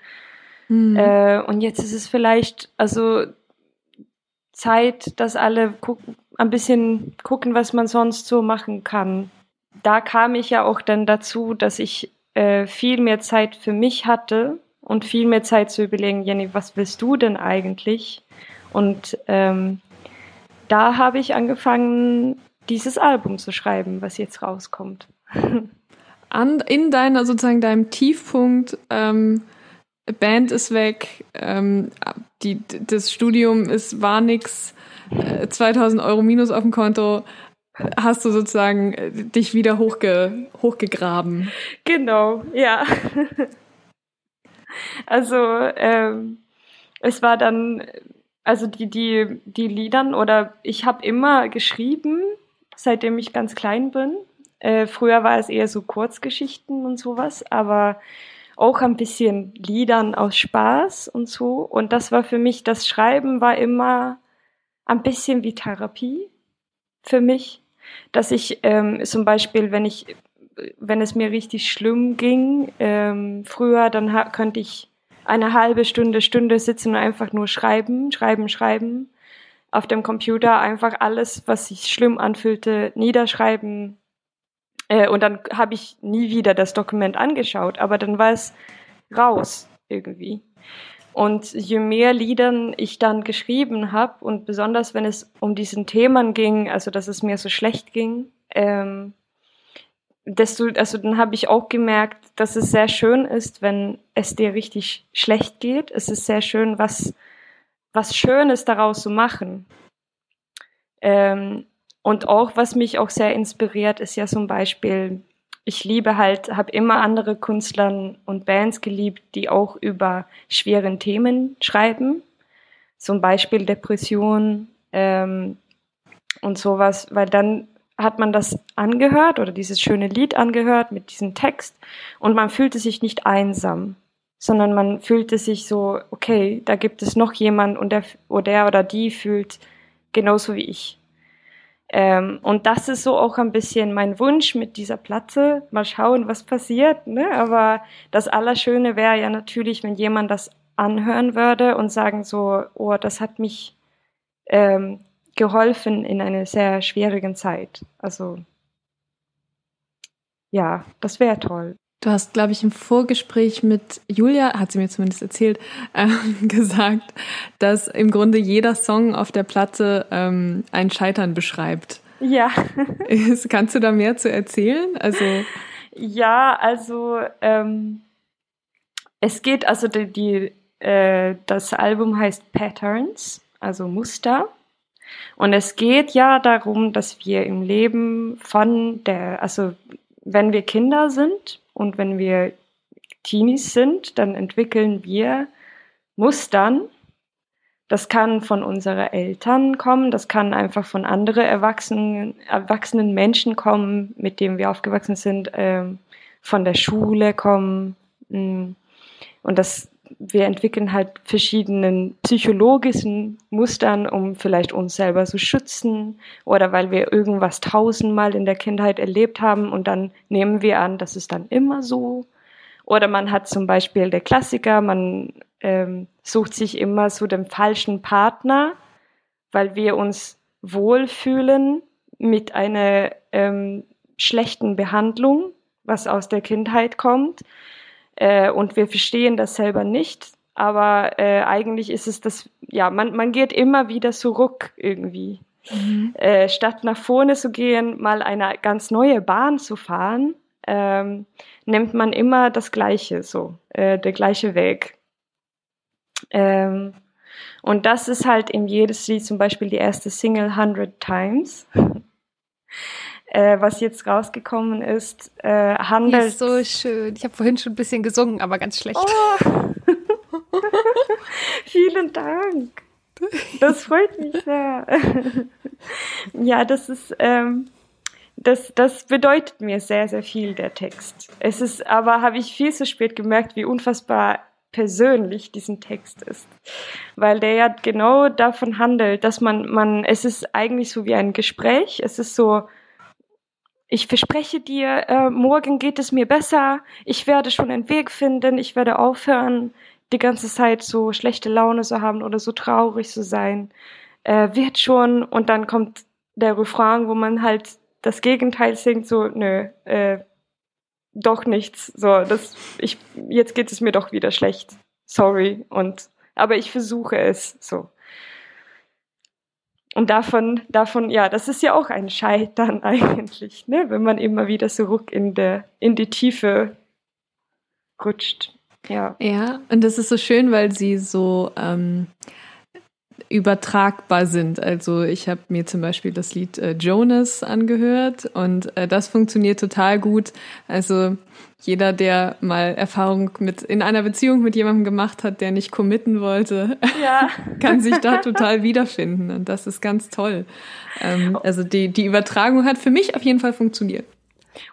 Hm. Äh, und jetzt ist es vielleicht, also Zeit, dass alle gucken, ein bisschen gucken, was man sonst so machen kann. Da kam ich ja auch dann dazu, dass ich äh, viel mehr Zeit für mich hatte und viel mehr Zeit zu überlegen, Jenny, was willst du denn eigentlich? Und ähm, da habe ich angefangen, dieses Album zu schreiben, was jetzt rauskommt. An, in deiner sozusagen deinem Tiefpunkt, ähm, Band ist weg, ähm, die, das Studium ist war nix, äh, 2000 Euro minus auf dem Konto, hast du sozusagen äh, dich wieder hochge, hochgegraben. Genau, ja. Also ähm, es war dann, also die, die, die Liedern oder ich habe immer geschrieben, seitdem ich ganz klein bin. Äh, früher war es eher so Kurzgeschichten und sowas, aber auch ein bisschen Liedern aus Spaß und so. Und das war für mich, das Schreiben war immer ein bisschen wie Therapie für mich, dass ich ähm, zum Beispiel, wenn ich, wenn es mir richtig schlimm ging, ähm, früher, dann könnte ich eine halbe Stunde, Stunde sitzen und einfach nur schreiben, schreiben, schreiben. Auf dem Computer einfach alles, was sich schlimm anfühlte, niederschreiben, äh, und dann habe ich nie wieder das Dokument angeschaut, aber dann war es raus irgendwie. Und je mehr Liedern ich dann geschrieben habe und besonders wenn es um diesen Themen ging, also dass es mir so schlecht ging, ähm, desto, also dann habe ich auch gemerkt, dass es sehr schön ist, wenn es dir richtig schlecht geht. Es ist sehr schön, was was Schönes daraus zu machen. Ähm, und auch, was mich auch sehr inspiriert, ist ja zum Beispiel, ich liebe halt, habe immer andere Künstler und Bands geliebt, die auch über schweren Themen schreiben. Zum Beispiel Depression ähm, und sowas, weil dann hat man das angehört oder dieses schöne Lied angehört mit diesem Text und man fühlte sich nicht einsam, sondern man fühlte sich so, okay, da gibt es noch jemand und der oder, der oder die fühlt genauso wie ich. Ähm, und das ist so auch ein bisschen mein Wunsch mit dieser Platte. Mal schauen, was passiert. Ne? Aber das Allerschöne wäre ja natürlich, wenn jemand das anhören würde und sagen so, oh, das hat mich ähm, geholfen in einer sehr schwierigen Zeit. Also ja, das wäre toll. Du hast, glaube ich, im Vorgespräch mit Julia, hat sie mir zumindest erzählt, ähm, gesagt, dass im Grunde jeder Song auf der Platte ähm, ein Scheitern beschreibt. Ja. Kannst du da mehr zu erzählen? Also ja, also ähm, es geht also die, die äh, das Album heißt Patterns, also Muster. Und es geht ja darum, dass wir im Leben von der, also wenn wir Kinder sind und wenn wir Teenies sind, dann entwickeln wir Mustern. Das kann von unseren Eltern kommen, das kann einfach von anderen erwachsenen, erwachsenen Menschen kommen, mit denen wir aufgewachsen sind, ähm, von der Schule kommen. Mm. Und das wir entwickeln halt verschiedenen psychologischen Mustern, um vielleicht uns selber zu schützen oder weil wir irgendwas tausendmal in der Kindheit erlebt haben und dann nehmen wir an, das ist dann immer so. Oder man hat zum Beispiel der Klassiker, man ähm, sucht sich immer so den falschen Partner, weil wir uns wohlfühlen mit einer ähm, schlechten Behandlung, was aus der Kindheit kommt. Äh, und wir verstehen das selber nicht. Aber äh, eigentlich ist es das, ja, man, man geht immer wieder zurück irgendwie. Mhm. Äh, statt nach vorne zu gehen, mal eine ganz neue Bahn zu fahren, ähm, nimmt man immer das Gleiche, so, äh, der gleiche Weg. Ähm, und das ist halt in jedes Lied, zum Beispiel die erste Single 100 Times äh, was jetzt rausgekommen ist, äh, handelt. Die ist so schön. Ich habe vorhin schon ein bisschen gesungen, aber ganz schlecht. Oh. Vielen Dank. Das freut mich sehr. ja, das ist, ähm, das, das bedeutet mir sehr, sehr viel, der Text. Es ist aber, habe ich viel zu spät gemerkt, wie unfassbar persönlich diesen Text ist. Weil der ja genau davon handelt, dass man, man, es ist eigentlich so wie ein Gespräch. Es ist so, ich verspreche dir, äh, morgen geht es mir besser, ich werde schon einen Weg finden, ich werde aufhören, die ganze Zeit so schlechte Laune zu haben oder so traurig zu sein. Äh, wird schon und dann kommt der Refrain, wo man halt das Gegenteil singt, so, nö, äh, doch nichts. So, das, ich, jetzt geht es mir doch wieder schlecht. Sorry. Und, aber ich versuche es, so. Und davon, davon, ja, das ist ja auch ein Scheitern eigentlich, ne? wenn man immer wieder zurück in, der, in die Tiefe rutscht. Ja. ja, und das ist so schön, weil sie so ähm, übertragbar sind. Also ich habe mir zum Beispiel das Lied äh, Jonas angehört und äh, das funktioniert total gut. Also jeder, der mal Erfahrung mit in einer Beziehung mit jemandem gemacht hat, der nicht committen wollte, ja. kann sich da total wiederfinden und das ist ganz toll. Ähm, also die die Übertragung hat für mich auf jeden Fall funktioniert.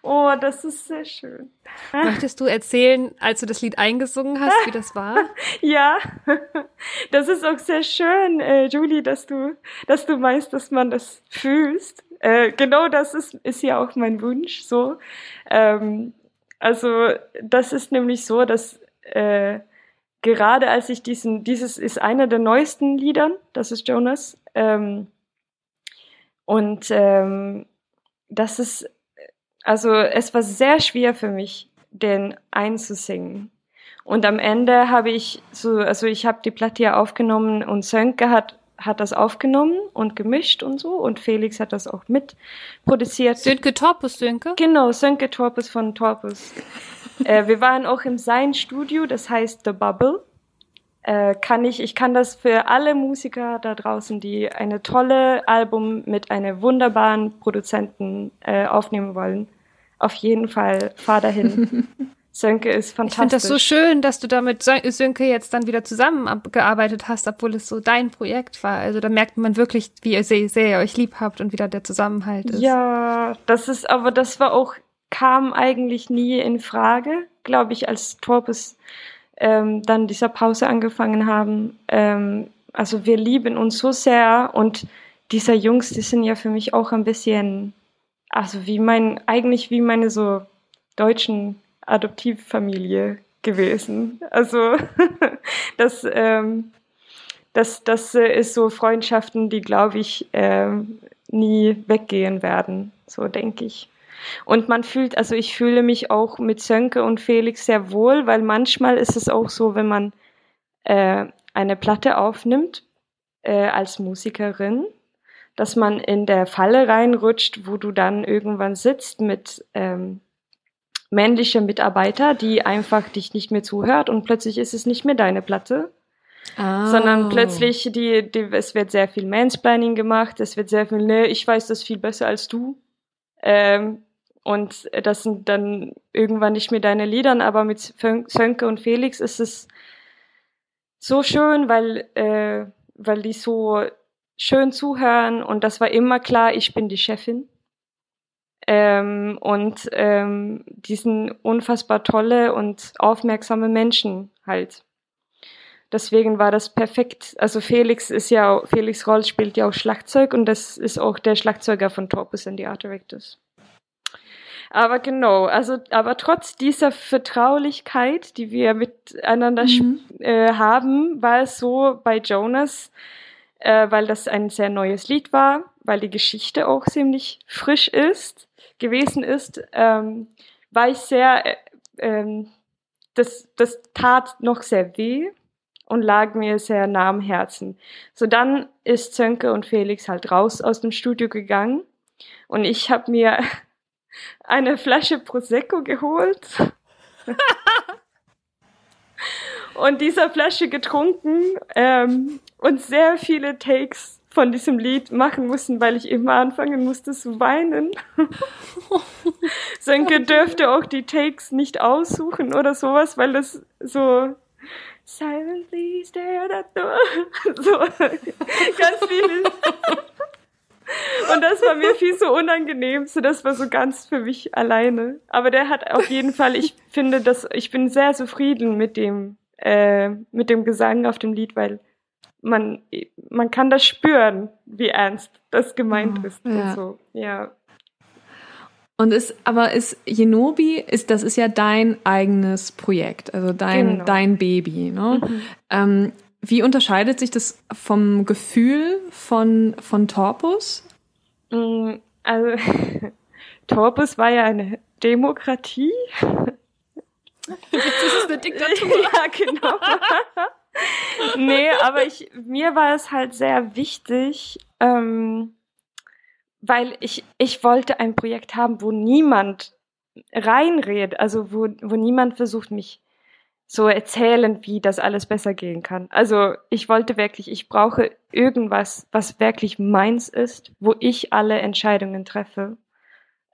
Oh, das ist sehr schön. Möchtest du erzählen, als du das Lied eingesungen hast, wie das war? ja, das ist auch sehr schön, äh, Julie, dass du, dass du meinst, dass man das fühlst. Äh, genau das ist, ist ja auch mein Wunsch. So, ähm, also das ist nämlich so, dass äh, gerade als ich diesen, dieses ist einer der neuesten Liedern, das ist Jonas. Ähm, und ähm, das ist also es war sehr schwer für mich, den einzusingen. Und am Ende habe ich so, also ich habe die Platte ja aufgenommen und Sönke hat hat das aufgenommen und gemischt und so und Felix hat das auch mit produziert. Sönke Torpus, Sönke? Genau, Sönke Torpus von Torpus. äh, wir waren auch im Sein Studio, das heißt The Bubble. Äh, kann ich, ich kann das für alle Musiker da draußen, die eine tolle Album mit einem wunderbaren Produzenten äh, aufnehmen wollen, auf jeden Fall fahr dahin. Sönke ist fantastisch. Ich finde das so schön, dass du da mit Sönke jetzt dann wieder zusammengearbeitet hast, obwohl es so dein Projekt war. Also da merkt man wirklich, wie ihr sehr, sehr ihr euch lieb habt und wieder der Zusammenhalt ist. Ja, das ist, aber das war auch, kam eigentlich nie in Frage, glaube ich, als Torpes ähm, dann dieser Pause angefangen haben. Ähm, also wir lieben uns so sehr und dieser Jungs, die sind ja für mich auch ein bisschen also wie mein, eigentlich wie meine so deutschen Adoptivfamilie gewesen. Also das, ähm, das, das ist so Freundschaften, die, glaube ich, ähm, nie weggehen werden, so denke ich. Und man fühlt, also ich fühle mich auch mit Sönke und Felix sehr wohl, weil manchmal ist es auch so, wenn man äh, eine Platte aufnimmt äh, als Musikerin, dass man in der Falle reinrutscht, wo du dann irgendwann sitzt mit ähm, männliche Mitarbeiter, die einfach dich nicht mehr zuhört und plötzlich ist es nicht mehr deine Platte. Oh. Sondern plötzlich, die, die, es wird sehr viel Mansplaining gemacht, es wird sehr viel, nee, ich weiß das viel besser als du. Ähm, und das sind dann irgendwann nicht mehr deine Liedern, aber mit Sönke und Felix ist es so schön, weil, äh, weil die so schön zuhören und das war immer klar, ich bin die Chefin. Ähm, und ähm, die sind unfassbar tolle und aufmerksame Menschen halt. Deswegen war das perfekt. Also Felix ist ja, Felix Roll spielt ja auch Schlagzeug und das ist auch der Schlagzeuger von Torpus and the Art Directors. Aber genau, also, aber trotz dieser Vertraulichkeit, die wir miteinander mhm. äh, haben, war es so bei Jonas, äh, weil das ein sehr neues Lied war, weil die Geschichte auch ziemlich frisch ist, gewesen ist, ähm, war ich sehr, äh, ähm, das, das tat noch sehr weh und lag mir sehr nah am Herzen. So dann ist Zönke und Felix halt raus aus dem Studio gegangen und ich habe mir eine Flasche Prosecco geholt und dieser Flasche getrunken ähm, und sehr viele Takes von diesem Lied machen müssen, weil ich immer anfangen musste zu weinen. Sönke dürfte auch die Takes nicht aussuchen oder sowas, weil das so silently stare at the door. So ganz viel. Und das war mir viel so unangenehm, so das war so ganz für mich alleine. Aber der hat auf jeden Fall, ich finde, dass ich bin sehr zufrieden mit dem äh, mit dem Gesang auf dem Lied, weil man, man kann das spüren, wie ernst das gemeint oh, ist. Ja. Und so. ja. Und ist, aber ist Jenobi, ist, das ist ja dein eigenes Projekt, also dein, genau. dein Baby. Ne? Mhm. Ähm, wie unterscheidet sich das vom Gefühl von, von Torpus? Mm, also, Torpus war ja eine Demokratie. Jetzt ist es eine Diktatur. ja, genau. nee, aber ich, mir war es halt sehr wichtig, ähm, weil ich, ich wollte ein Projekt haben, wo niemand reinredet, also wo, wo niemand versucht, mich so erzählen, wie das alles besser gehen kann. Also ich wollte wirklich, ich brauche irgendwas, was wirklich meins ist, wo ich alle Entscheidungen treffe.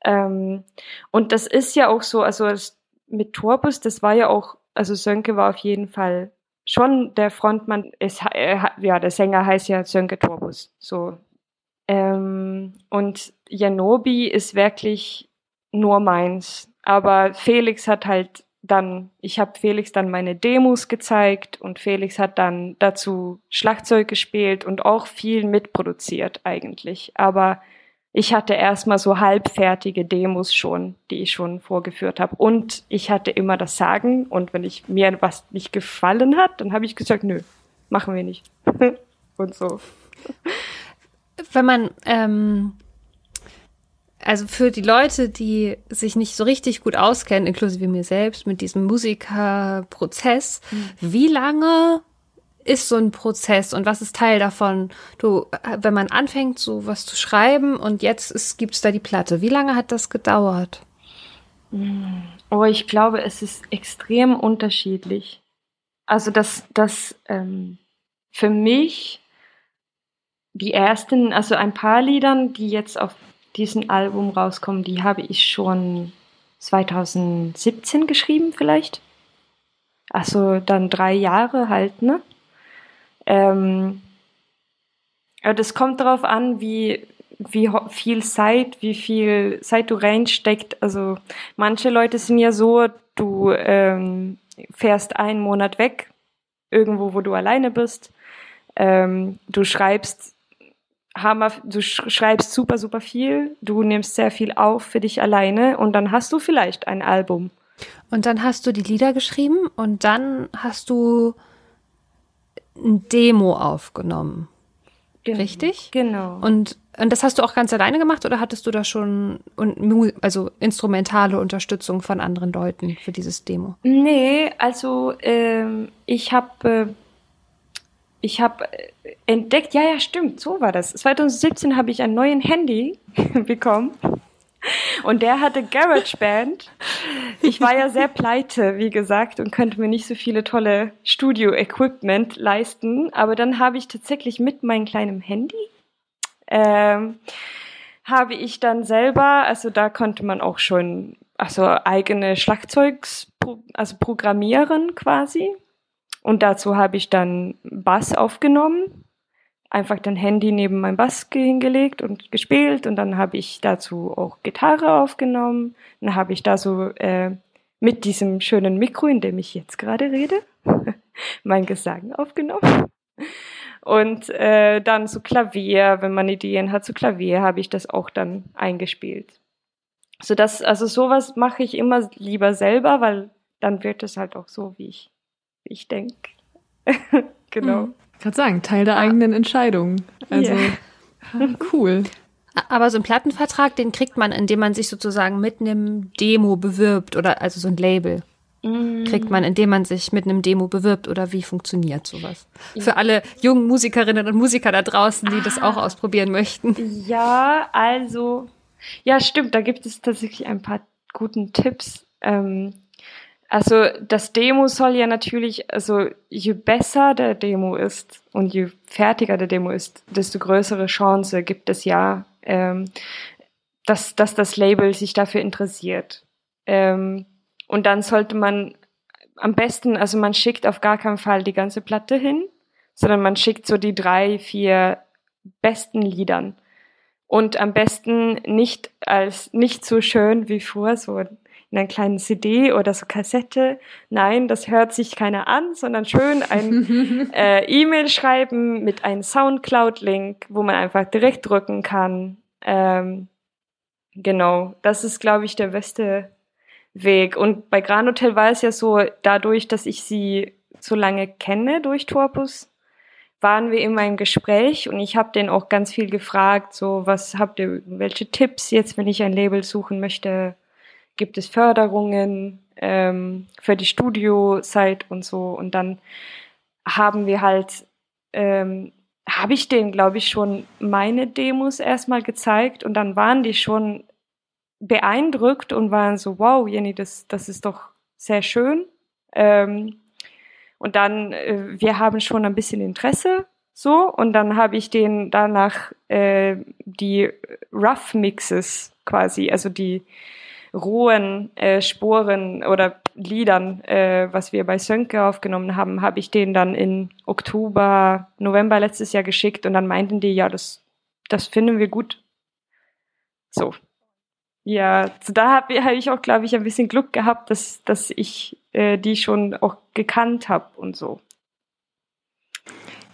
Ähm, und das ist ja auch so, also mit Torbus, das war ja auch, also Sönke war auf jeden Fall schon der Frontmann, ist, äh, ja, der Sänger heißt ja Sönke Torbus, so. Ähm, und Janobi ist wirklich nur meins. Aber Felix hat halt dann, ich habe Felix dann meine Demos gezeigt und Felix hat dann dazu Schlagzeug gespielt und auch viel mitproduziert eigentlich. Aber ich hatte erstmal so halbfertige Demos schon, die ich schon vorgeführt habe. Und ich hatte immer das Sagen. Und wenn ich mir was nicht gefallen hat, dann habe ich gesagt, nö, machen wir nicht. und so. Wenn man, ähm, also für die Leute, die sich nicht so richtig gut auskennen, inklusive mir selbst, mit diesem Musikerprozess, mhm. wie lange ist so ein Prozess und was ist Teil davon? Du, wenn man anfängt, so was zu schreiben und jetzt gibt es da die Platte. Wie lange hat das gedauert? Oh, ich glaube, es ist extrem unterschiedlich. Also das, das ähm, für mich die ersten, also ein paar Liedern, die jetzt auf diesem Album rauskommen, die habe ich schon 2017 geschrieben vielleicht. Also dann drei Jahre halt, ne? Ähm, ja, das kommt darauf an, wie, wie viel Zeit, wie viel Zeit du reinsteckt. Also manche Leute sind ja so, du ähm, fährst einen Monat weg, irgendwo, wo du alleine bist. Ähm, du schreibst Hammer, du schreibst super, super viel, du nimmst sehr viel auf für dich alleine und dann hast du vielleicht ein Album. Und dann hast du die Lieder geschrieben und dann hast du ein Demo aufgenommen. Genau. Richtig? Genau. Und, und das hast du auch ganz alleine gemacht oder hattest du da schon also instrumentale Unterstützung von anderen Leuten für dieses Demo? Nee, also ähm, ich habe äh, ich habe entdeckt, ja, ja, stimmt, so war das. 2017 habe ich ein neues Handy bekommen Und der hatte GarageBand. Ich war ja sehr pleite, wie gesagt, und könnte mir nicht so viele tolle Studio-Equipment leisten. Aber dann habe ich tatsächlich mit meinem kleinen Handy ähm, habe ich dann selber, also da konnte man auch schon also eigene Schlagzeugs also programmieren quasi. Und dazu habe ich dann Bass aufgenommen, einfach dann Handy neben mein Bass hingelegt und gespielt und dann habe ich dazu auch Gitarre aufgenommen. Dann habe ich da so äh, mit diesem schönen Mikro, in dem ich jetzt gerade rede, mein Gesang aufgenommen. Und äh, dann so Klavier, wenn man Ideen hat, so Klavier habe ich das auch dann eingespielt. So dass, also sowas mache ich immer lieber selber, weil dann wird es halt auch so, wie ich, wie ich denke. genau. Mhm. Gerade sagen, Teil der ah. eigenen Entscheidung. Also yeah. cool. Aber so einen Plattenvertrag, den kriegt man, indem man sich sozusagen mit einem Demo bewirbt oder also so ein Label kriegt man, indem man sich mit einem Demo bewirbt oder wie funktioniert sowas? Für alle jungen Musikerinnen und Musiker da draußen, die ah. das auch ausprobieren möchten. Ja, also, ja, stimmt, da gibt es tatsächlich ein paar guten Tipps. Ähm, also das Demo soll ja natürlich, also je besser der Demo ist und je fertiger der Demo ist, desto größere Chance gibt es ja, ähm, dass, dass das Label sich dafür interessiert. Ähm, und dann sollte man am besten, also man schickt auf gar keinen Fall die ganze Platte hin, sondern man schickt so die drei, vier besten Liedern. Und am besten nicht als nicht so schön wie vor, so einer kleinen CD oder so Kassette. Nein, das hört sich keiner an, sondern schön ein äh, E-Mail schreiben mit einem Soundcloud-Link, wo man einfach direkt drücken kann. Ähm, genau, das ist, glaube ich, der beste Weg. Und bei Gran Hotel war es ja so, dadurch, dass ich sie so lange kenne durch Torpus, waren wir immer im Gespräch und ich habe den auch ganz viel gefragt, so was habt ihr, welche Tipps jetzt, wenn ich ein Label suchen möchte, gibt es Förderungen ähm, für die Studiozeit und so. Und dann haben wir halt, ähm, habe ich denen, glaube ich, schon meine Demos erstmal gezeigt. Und dann waren die schon beeindruckt und waren so, wow, Jenny, das, das ist doch sehr schön. Ähm, und dann, äh, wir haben schon ein bisschen Interesse, so, und dann habe ich den danach äh, die Rough Mixes quasi, also die rohen äh, Sporen oder Liedern, äh, was wir bei Sönke aufgenommen haben, habe ich den dann in Oktober, November letztes Jahr geschickt und dann meinten die, ja, das, das finden wir gut. So, ja, da habe hab ich auch, glaube ich, ein bisschen Glück gehabt, dass, dass ich äh, die schon auch gekannt habe und so.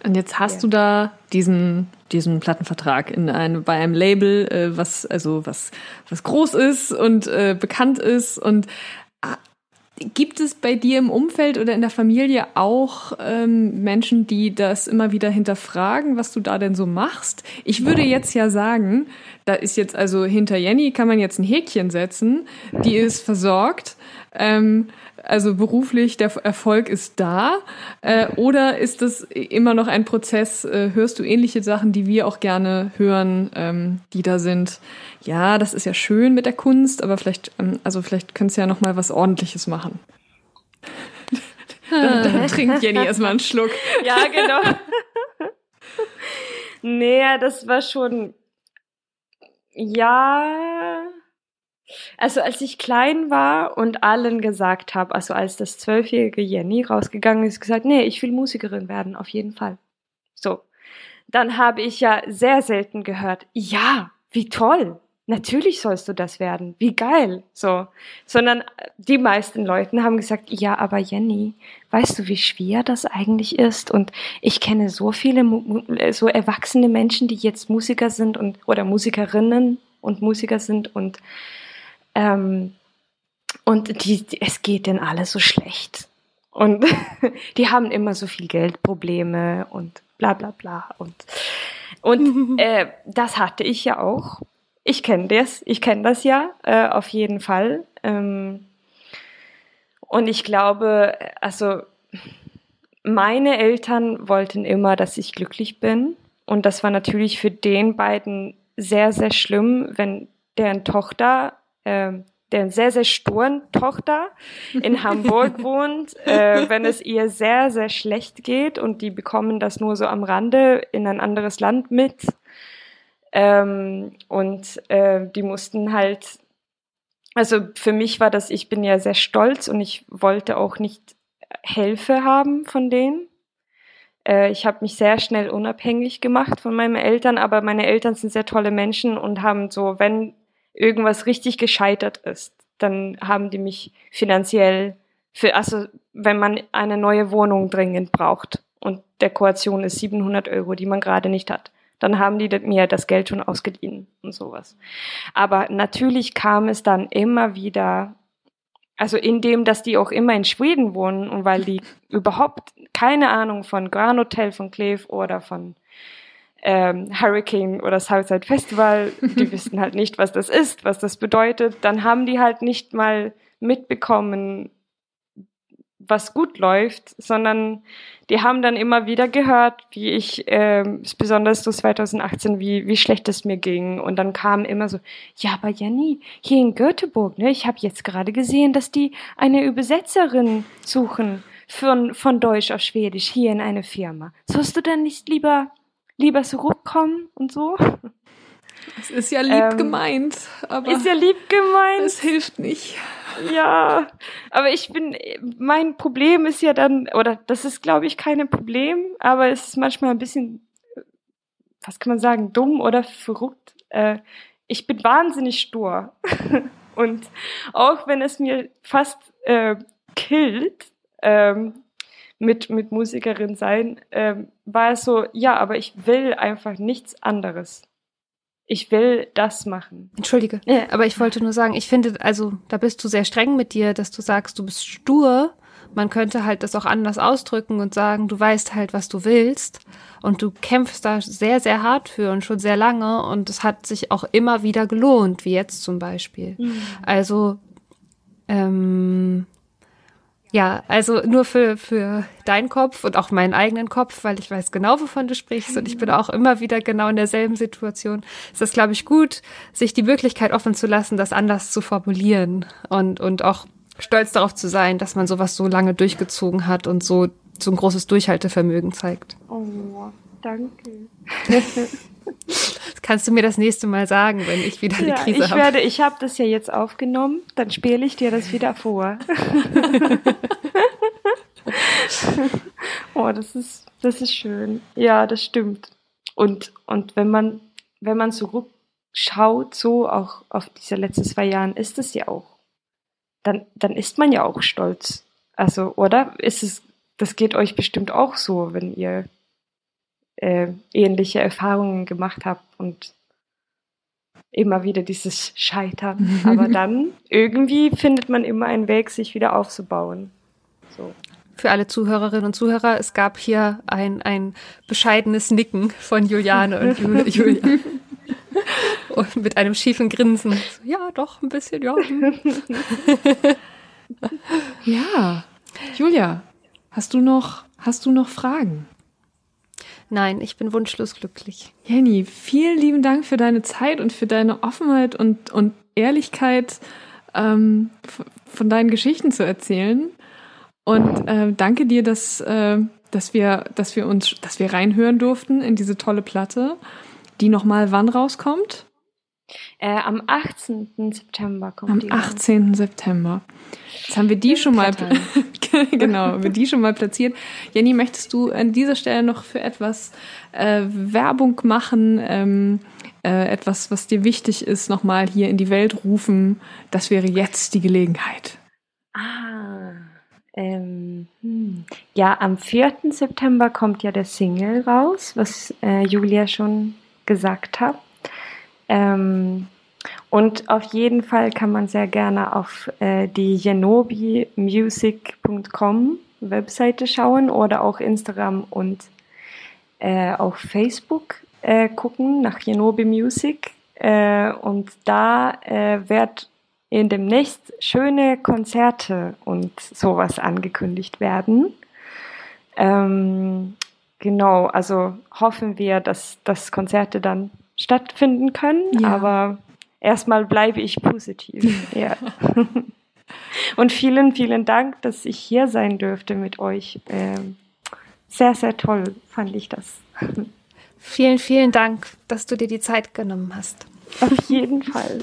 Und jetzt hast ja. du da diesen, diesen Plattenvertrag in einem, bei einem Label, äh, was, also was, was groß ist und äh, bekannt ist. Und Gibt es bei dir im Umfeld oder in der Familie auch ähm, Menschen, die das immer wieder hinterfragen, was du da denn so machst? Ich würde jetzt ja sagen, da ist jetzt also hinter Jenny kann man jetzt ein Häkchen setzen, die ist versorgt. Ähm, also beruflich, der Erfolg ist da? Äh, oder ist das immer noch ein Prozess? Äh, hörst du ähnliche Sachen, die wir auch gerne hören, ähm, die da sind? Ja, das ist ja schön mit der Kunst, aber vielleicht, ähm, also vielleicht könntest du ja noch mal was Ordentliches machen. dann, dann trinkt Jenny erstmal einen Schluck. Ja, genau. nee, das war schon, ja, also als ich klein war und allen gesagt habe, also als das zwölfjährige Jenny rausgegangen ist, gesagt, nee, ich will Musikerin werden, auf jeden Fall. So. Dann habe ich ja sehr selten gehört, ja, wie toll. Natürlich sollst du das werden. Wie geil. So. Sondern die meisten Leute haben gesagt, ja, aber Jenny, weißt du, wie schwer das eigentlich ist? Und ich kenne so viele, so erwachsene Menschen, die jetzt Musiker sind und, oder Musikerinnen und Musiker sind und ähm, und die, die, es geht denen alle so schlecht. Und die haben immer so viel Geldprobleme und bla bla bla. Und, und äh, das hatte ich ja auch. Ich kenne das, ich kenne das ja äh, auf jeden Fall. Ähm, und ich glaube, also meine Eltern wollten immer, dass ich glücklich bin. Und das war natürlich für den beiden sehr, sehr schlimm, wenn deren Tochter ähm, der sehr, sehr sturen Tochter in Hamburg wohnt, äh, wenn es ihr sehr, sehr schlecht geht und die bekommen das nur so am Rande in ein anderes Land mit. Ähm, und äh, die mussten halt, also für mich war das, ich bin ja sehr stolz und ich wollte auch nicht Hilfe haben von denen. Äh, ich habe mich sehr schnell unabhängig gemacht von meinen Eltern, aber meine Eltern sind sehr tolle Menschen und haben so, wenn irgendwas richtig gescheitert ist, dann haben die mich finanziell für, also wenn man eine neue Wohnung dringend braucht und der Kaution ist 700 Euro, die man gerade nicht hat, dann haben die mir das Geld schon ausgeliehen und sowas. Aber natürlich kam es dann immer wieder, also indem, dass die auch immer in Schweden wohnen und weil die überhaupt keine Ahnung von Grand Hotel von Cleve oder von ähm, Hurricane oder Southside Festival, die wissen halt nicht, was das ist, was das bedeutet, dann haben die halt nicht mal mitbekommen, was gut läuft, sondern die haben dann immer wieder gehört, wie ich, äh, besonders so 2018, wie, wie schlecht es mir ging. Und dann kam immer so, ja, aber Jenny, hier in Göteborg, ne, ich habe jetzt gerade gesehen, dass die eine Übersetzerin suchen von, von Deutsch auf Schwedisch hier in eine Firma. Sollst du dann nicht lieber lieber zurückkommen und so. Es ist ja lieb ähm, gemeint, aber. Ist ja lieb gemeint. Es hilft nicht. Ja, aber ich bin, mein Problem ist ja dann, oder das ist, glaube ich, kein Problem, aber es ist manchmal ein bisschen, was kann man sagen, dumm oder verrückt. Äh, ich bin wahnsinnig stur. und auch wenn es mir fast äh, killt, ähm, mit, mit Musikerin sein, ähm, war es so, ja, aber ich will einfach nichts anderes. Ich will das machen. Entschuldige, ja. aber ich wollte nur sagen, ich finde, also da bist du sehr streng mit dir, dass du sagst, du bist stur. Man könnte halt das auch anders ausdrücken und sagen, du weißt halt, was du willst und du kämpfst da sehr, sehr hart für und schon sehr lange und es hat sich auch immer wieder gelohnt, wie jetzt zum Beispiel. Mhm. Also ähm, ja, also nur für, für deinen Kopf und auch meinen eigenen Kopf, weil ich weiß genau, wovon du sprichst und ich bin auch immer wieder genau in derselben Situation. Es ist, glaube ich, gut, sich die Möglichkeit offen zu lassen, das anders zu formulieren und, und auch stolz darauf zu sein, dass man sowas so lange durchgezogen hat und so, so ein großes Durchhaltevermögen zeigt. Oh, danke. Das kannst du mir das nächste Mal sagen, wenn ich wieder eine ja, Krise ich habe. Werde, ich habe das ja jetzt aufgenommen, dann spiele ich dir das wieder vor. oh, das ist, das ist schön. Ja, das stimmt. Und, und wenn man, wenn man zurückschaut, so auch auf diese letzten zwei Jahre, ist es ja auch. Dann, dann ist man ja auch stolz. Also, oder? Ist es, das geht euch bestimmt auch so, wenn ihr äh, ähnliche Erfahrungen gemacht habe und immer wieder dieses Scheitern. Aber dann irgendwie findet man immer einen Weg, sich wieder aufzubauen. So. Für alle Zuhörerinnen und Zuhörer, es gab hier ein, ein bescheidenes Nicken von Juliane und Julia. und mit einem schiefen Grinsen. Ja, doch, ein bisschen, ja. ja. Julia, hast du noch, hast du noch Fragen? Nein, ich bin wunschlos glücklich. Jenny, vielen lieben Dank für deine Zeit und für deine Offenheit und, und Ehrlichkeit, ähm, von deinen Geschichten zu erzählen. Und äh, danke dir, dass, äh, dass, wir, dass wir uns, dass wir reinhören durften in diese tolle Platte, die nochmal wann rauskommt? Äh, am 18. September kommt am die. Am 18. September. Jetzt haben wir die schon mal, genau, wir die schon mal platziert. Jenny, möchtest du an dieser Stelle noch für etwas äh, Werbung machen? Ähm, äh, etwas, was dir wichtig ist, nochmal hier in die Welt rufen? Das wäre jetzt die Gelegenheit. Ah, ähm, hm. ja, am 4. September kommt ja der Single raus, was äh, Julia schon gesagt hat. Ähm, und auf jeden Fall kann man sehr gerne auf äh, die genobimusic.com Webseite schauen oder auch Instagram und äh, auf Facebook äh, gucken nach Genobi Music. Äh, und da äh, wird in demnächst schöne Konzerte und sowas angekündigt werden. Ähm, genau, also hoffen wir, dass, dass Konzerte dann stattfinden können. Ja. Aber erstmal bleibe ich positiv. ja. Und vielen, vielen Dank, dass ich hier sein dürfte mit euch. Ähm, sehr, sehr toll fand ich das. Vielen, vielen Dank, dass du dir die Zeit genommen hast. Auf jeden Fall.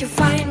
you find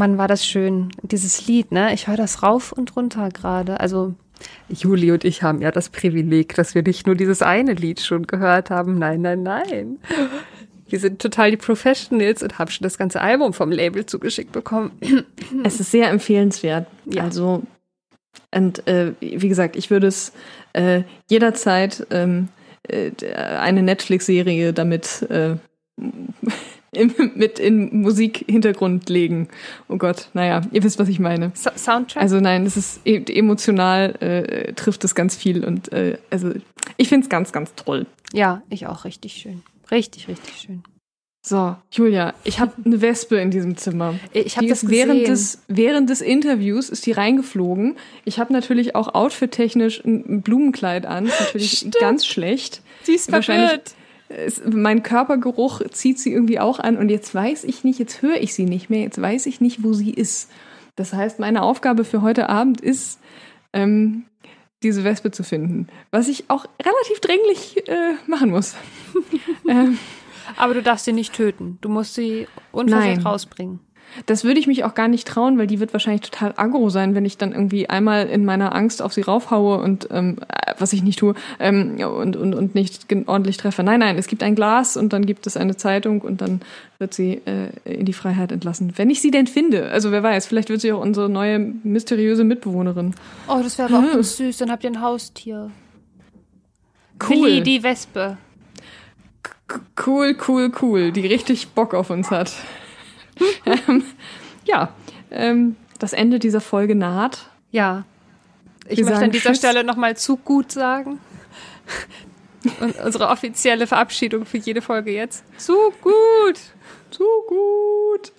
Mann, war das schön. Dieses Lied, ne? Ich höre das rauf und runter gerade. Also Juli und ich haben ja das Privileg, dass wir nicht nur dieses eine Lied schon gehört haben. Nein, nein, nein. Wir sind total die Professionals und haben schon das ganze Album vom Label zugeschickt bekommen. Es ist sehr empfehlenswert. Ja. Also, und äh, wie gesagt, ich würde es äh, jederzeit ähm, äh, eine Netflix-Serie damit äh, mit in Musikhintergrund legen. Oh Gott, naja, ihr wisst, was ich meine. So Soundtrack? Also nein, das ist e emotional äh, trifft es ganz viel und äh, also ich finde es ganz, ganz toll. ja, ich auch richtig schön. Richtig, richtig schön. So, Julia, ich habe eine Wespe in diesem Zimmer. Ich habe das ist während gesehen. des, während des Interviews ist die reingeflogen. Ich habe natürlich auch outfit-technisch ein Blumenkleid an. Ist natürlich Stimmt. ganz schlecht. Sie ist verwirrt. Ist, mein Körpergeruch zieht sie irgendwie auch an und jetzt weiß ich nicht, jetzt höre ich sie nicht mehr, jetzt weiß ich nicht, wo sie ist. Das heißt, meine Aufgabe für heute Abend ist, ähm, diese Wespe zu finden. Was ich auch relativ dringlich äh, machen muss. ähm, Aber du darfst sie nicht töten. Du musst sie unversehrt rausbringen. Das würde ich mich auch gar nicht trauen, weil die wird wahrscheinlich total aggro sein, wenn ich dann irgendwie einmal in meiner Angst auf sie raufhaue und ähm, äh, was ich nicht tue ähm, und, und, und nicht ordentlich treffe. Nein, nein, es gibt ein Glas und dann gibt es eine Zeitung und dann wird sie äh, in die Freiheit entlassen. Wenn ich sie denn finde. Also wer weiß, vielleicht wird sie auch unsere neue mysteriöse Mitbewohnerin. Oh, das wäre aber auch Hm. so süß. Dann habt ihr ein Haustier. Cool. Willi, die Wespe. Cool, cool, cool, die richtig Bock auf uns hat. ähm, ja, ähm, das Ende dieser Folge naht. Ja. Ich Wir möchte an dieser Tschüss. Stelle nochmal zu gut sagen. Und unsere offizielle Verabschiedung für jede Folge jetzt. Zu gut. Zu gut.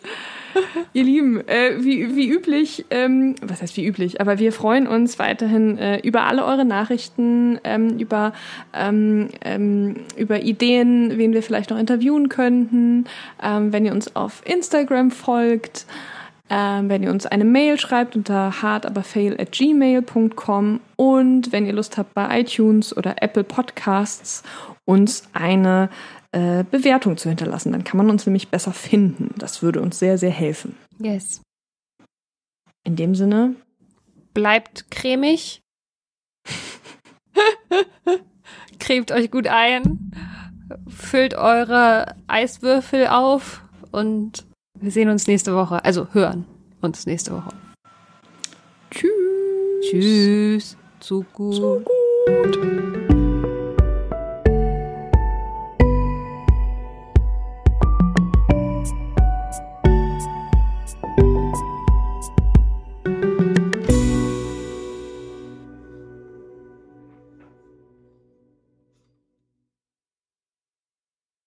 Ihr Lieben, äh, wie, wie üblich, ähm, was heißt wie üblich, aber wir freuen uns weiterhin äh, über alle eure Nachrichten, ähm, über, ähm, ähm, über Ideen, wen wir vielleicht noch interviewen könnten, ähm, wenn ihr uns auf Instagram folgt. ähm, wenn ihr uns eine Mail schreibt unter hardaberfail at gmail.com und wenn ihr Lust habt, bei iTunes oder Apple Podcasts uns eine äh, Bewertung zu hinterlassen. Dann kann man uns nämlich besser finden. Das würde uns sehr, sehr helfen. Yes. In dem Sinne. Bleibt cremig. Cremt euch gut ein. Füllt eure Eiswürfel auf und wir sehen uns nächste Woche. Also hören uns nächste Woche. Tschüss. Tschüss. Zu gut. Zu gut.